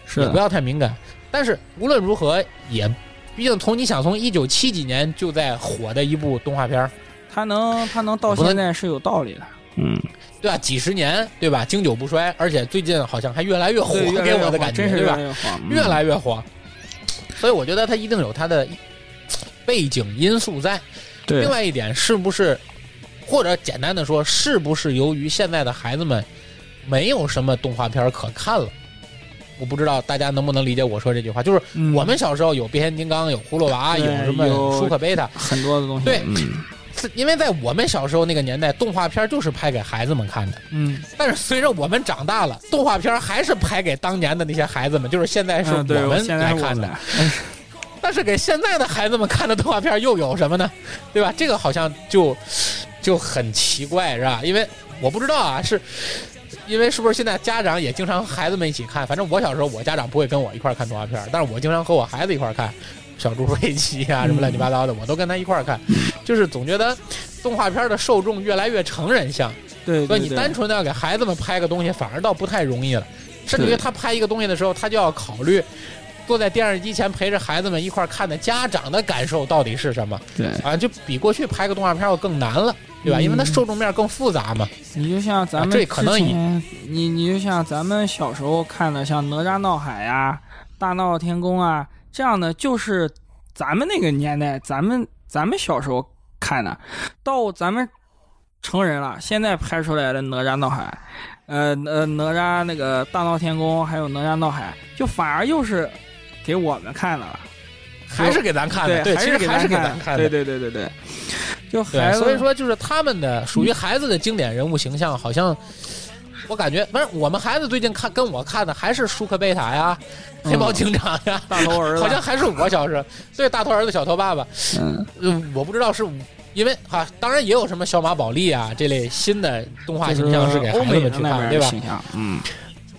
是不要太敏感。但是无论如何，也毕竟从你想从一九七几年就在火的一部动画片，它能他能到现在是有道理的，嗯。对吧？几十年，对吧？经久不衰，而且最近好像还越来越火，给我的感觉，对吧？越来越火。所以我觉得它一定有它的背景因素在。另外一点，是不是或者简单的说，是不是由于现在的孩子们没有什么动画片可看了？我不知道大家能不能理解我说这句话。就是我们小时候有变形金刚，有葫芦娃，有什么舒克贝塔，很多的东西。对。因为在我们小时候那个年代，动画片就是拍给孩子们看的。嗯，但是随着我们长大了，动画片还是拍给当年的那些孩子们，就是现在是我们来看的。但是给现在的孩子们看的动画片又有什么呢？对吧？这个好像就就很奇怪，是吧？因为我不知道啊，是因为是不是现在家长也经常和孩子们一起看？反正我小时候，我家长不会跟我一块看动画片，但是我经常和我孩子一块看。小猪佩奇啊，什么乱七八糟的，我都跟他一块儿看，就是总觉得动画片的受众越来越成人向，对，所以你单纯的要给孩子们拍个东西，反而倒不太容易了。甚至于他拍一个东西的时候，他就要考虑坐在电视机前陪着孩子们一块儿看的家长的感受到底是什么对，啊？就比过去拍个动画片要更难了，对吧？嗯因为它受众面更复杂嘛。你就像咱们啊这可能你你你就像咱们小时候看的，像哪吒闹海呀、大闹天宫啊这样的，就是咱们那个年代，咱们咱们小时候看的，到咱们成人了，现在拍出来的哪吒闹海，呃呃哪吒那个大闹天宫，还有哪吒闹海，就反而又是给我们看的了。还是给咱看的，对，其实还是给咱看的。对对对对对，就对孩子，所以说就是他们的属于孩子的经典人物形象，好像我感觉，反正我们孩子最近看跟我看的还是舒克贝塔呀、黑猫警长呀，大头儿子 好像还是我小时候对大头儿子小头爸爸。嗯嗯，我不知道是因为啊，当然也有什么小马宝莉啊这类新的动画形象是给孩子欧美们去看，的对吧？形象，嗯，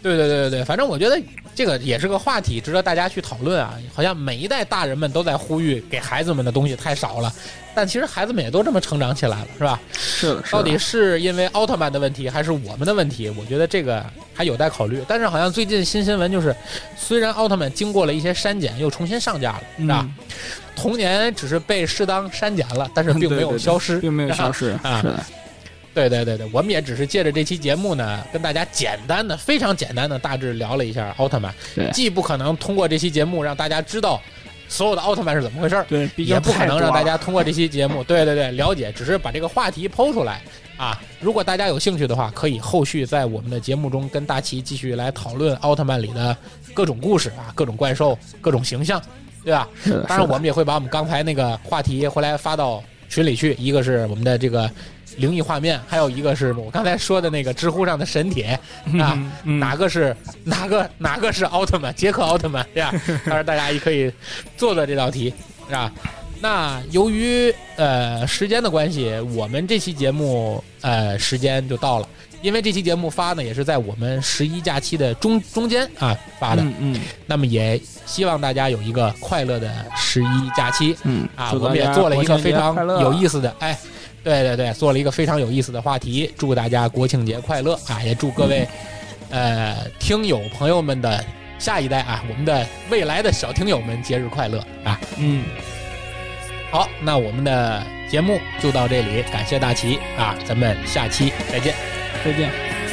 对对对对对，反正我觉得这个也是个话题，值得大家去讨论啊。好像每一代大人们都在呼吁给孩子们的东西太少了，但其实孩子们也都这么成长起来了，是吧？是的，是的到底是因为奥特曼的问题，还是我们的问题？我觉得这个还有待考虑。但是好像最近新新闻就是，虽然奥特曼经过了一些删减，又重新上架了，是吧？嗯童年只是被适当删减了，但是并没有消失，并没有消失，啊是的，对对对对，我们也只是借着这期节目呢，跟大家简单的、非常简单的大致聊了一下奥特曼。对既不可能通过这期节目让大家知道所有的奥特曼是怎么回事儿，也不可能让大家通过这期节目，对对对，了解，只是把这个话题抛出来啊。如果大家有兴趣的话，可以后续在我们的节目中跟大齐继续来讨论奥特曼里的各种故事啊，各种怪兽、各种形象，对吧？当然，我们也会把我们刚才那个话题回来发到群里去。一个是我们的这个灵异画面，还有一个是我刚才说的那个知乎上的神帖啊。哪个是哪个哪个是奥特曼？杰克奥特曼，对吧？当然，大家也可以做做这道题，是吧？那由于呃时间的关系，我们这期节目呃时间就到了，因为这期节目发呢也是在我们十一假期的中中间啊发的，嗯嗯那么也希望大家有一个快乐的十一假期嗯啊！我们也做了一个非常有意思的，哎，对对对，做了一个非常有意思的话题，祝大家国庆节快乐啊！也祝各位呃听友朋友们的下一代啊，我们的未来的小听友们节日快乐啊！嗯，好，那我们的节目就到这里，感谢大齐啊，咱们下期再见。再见。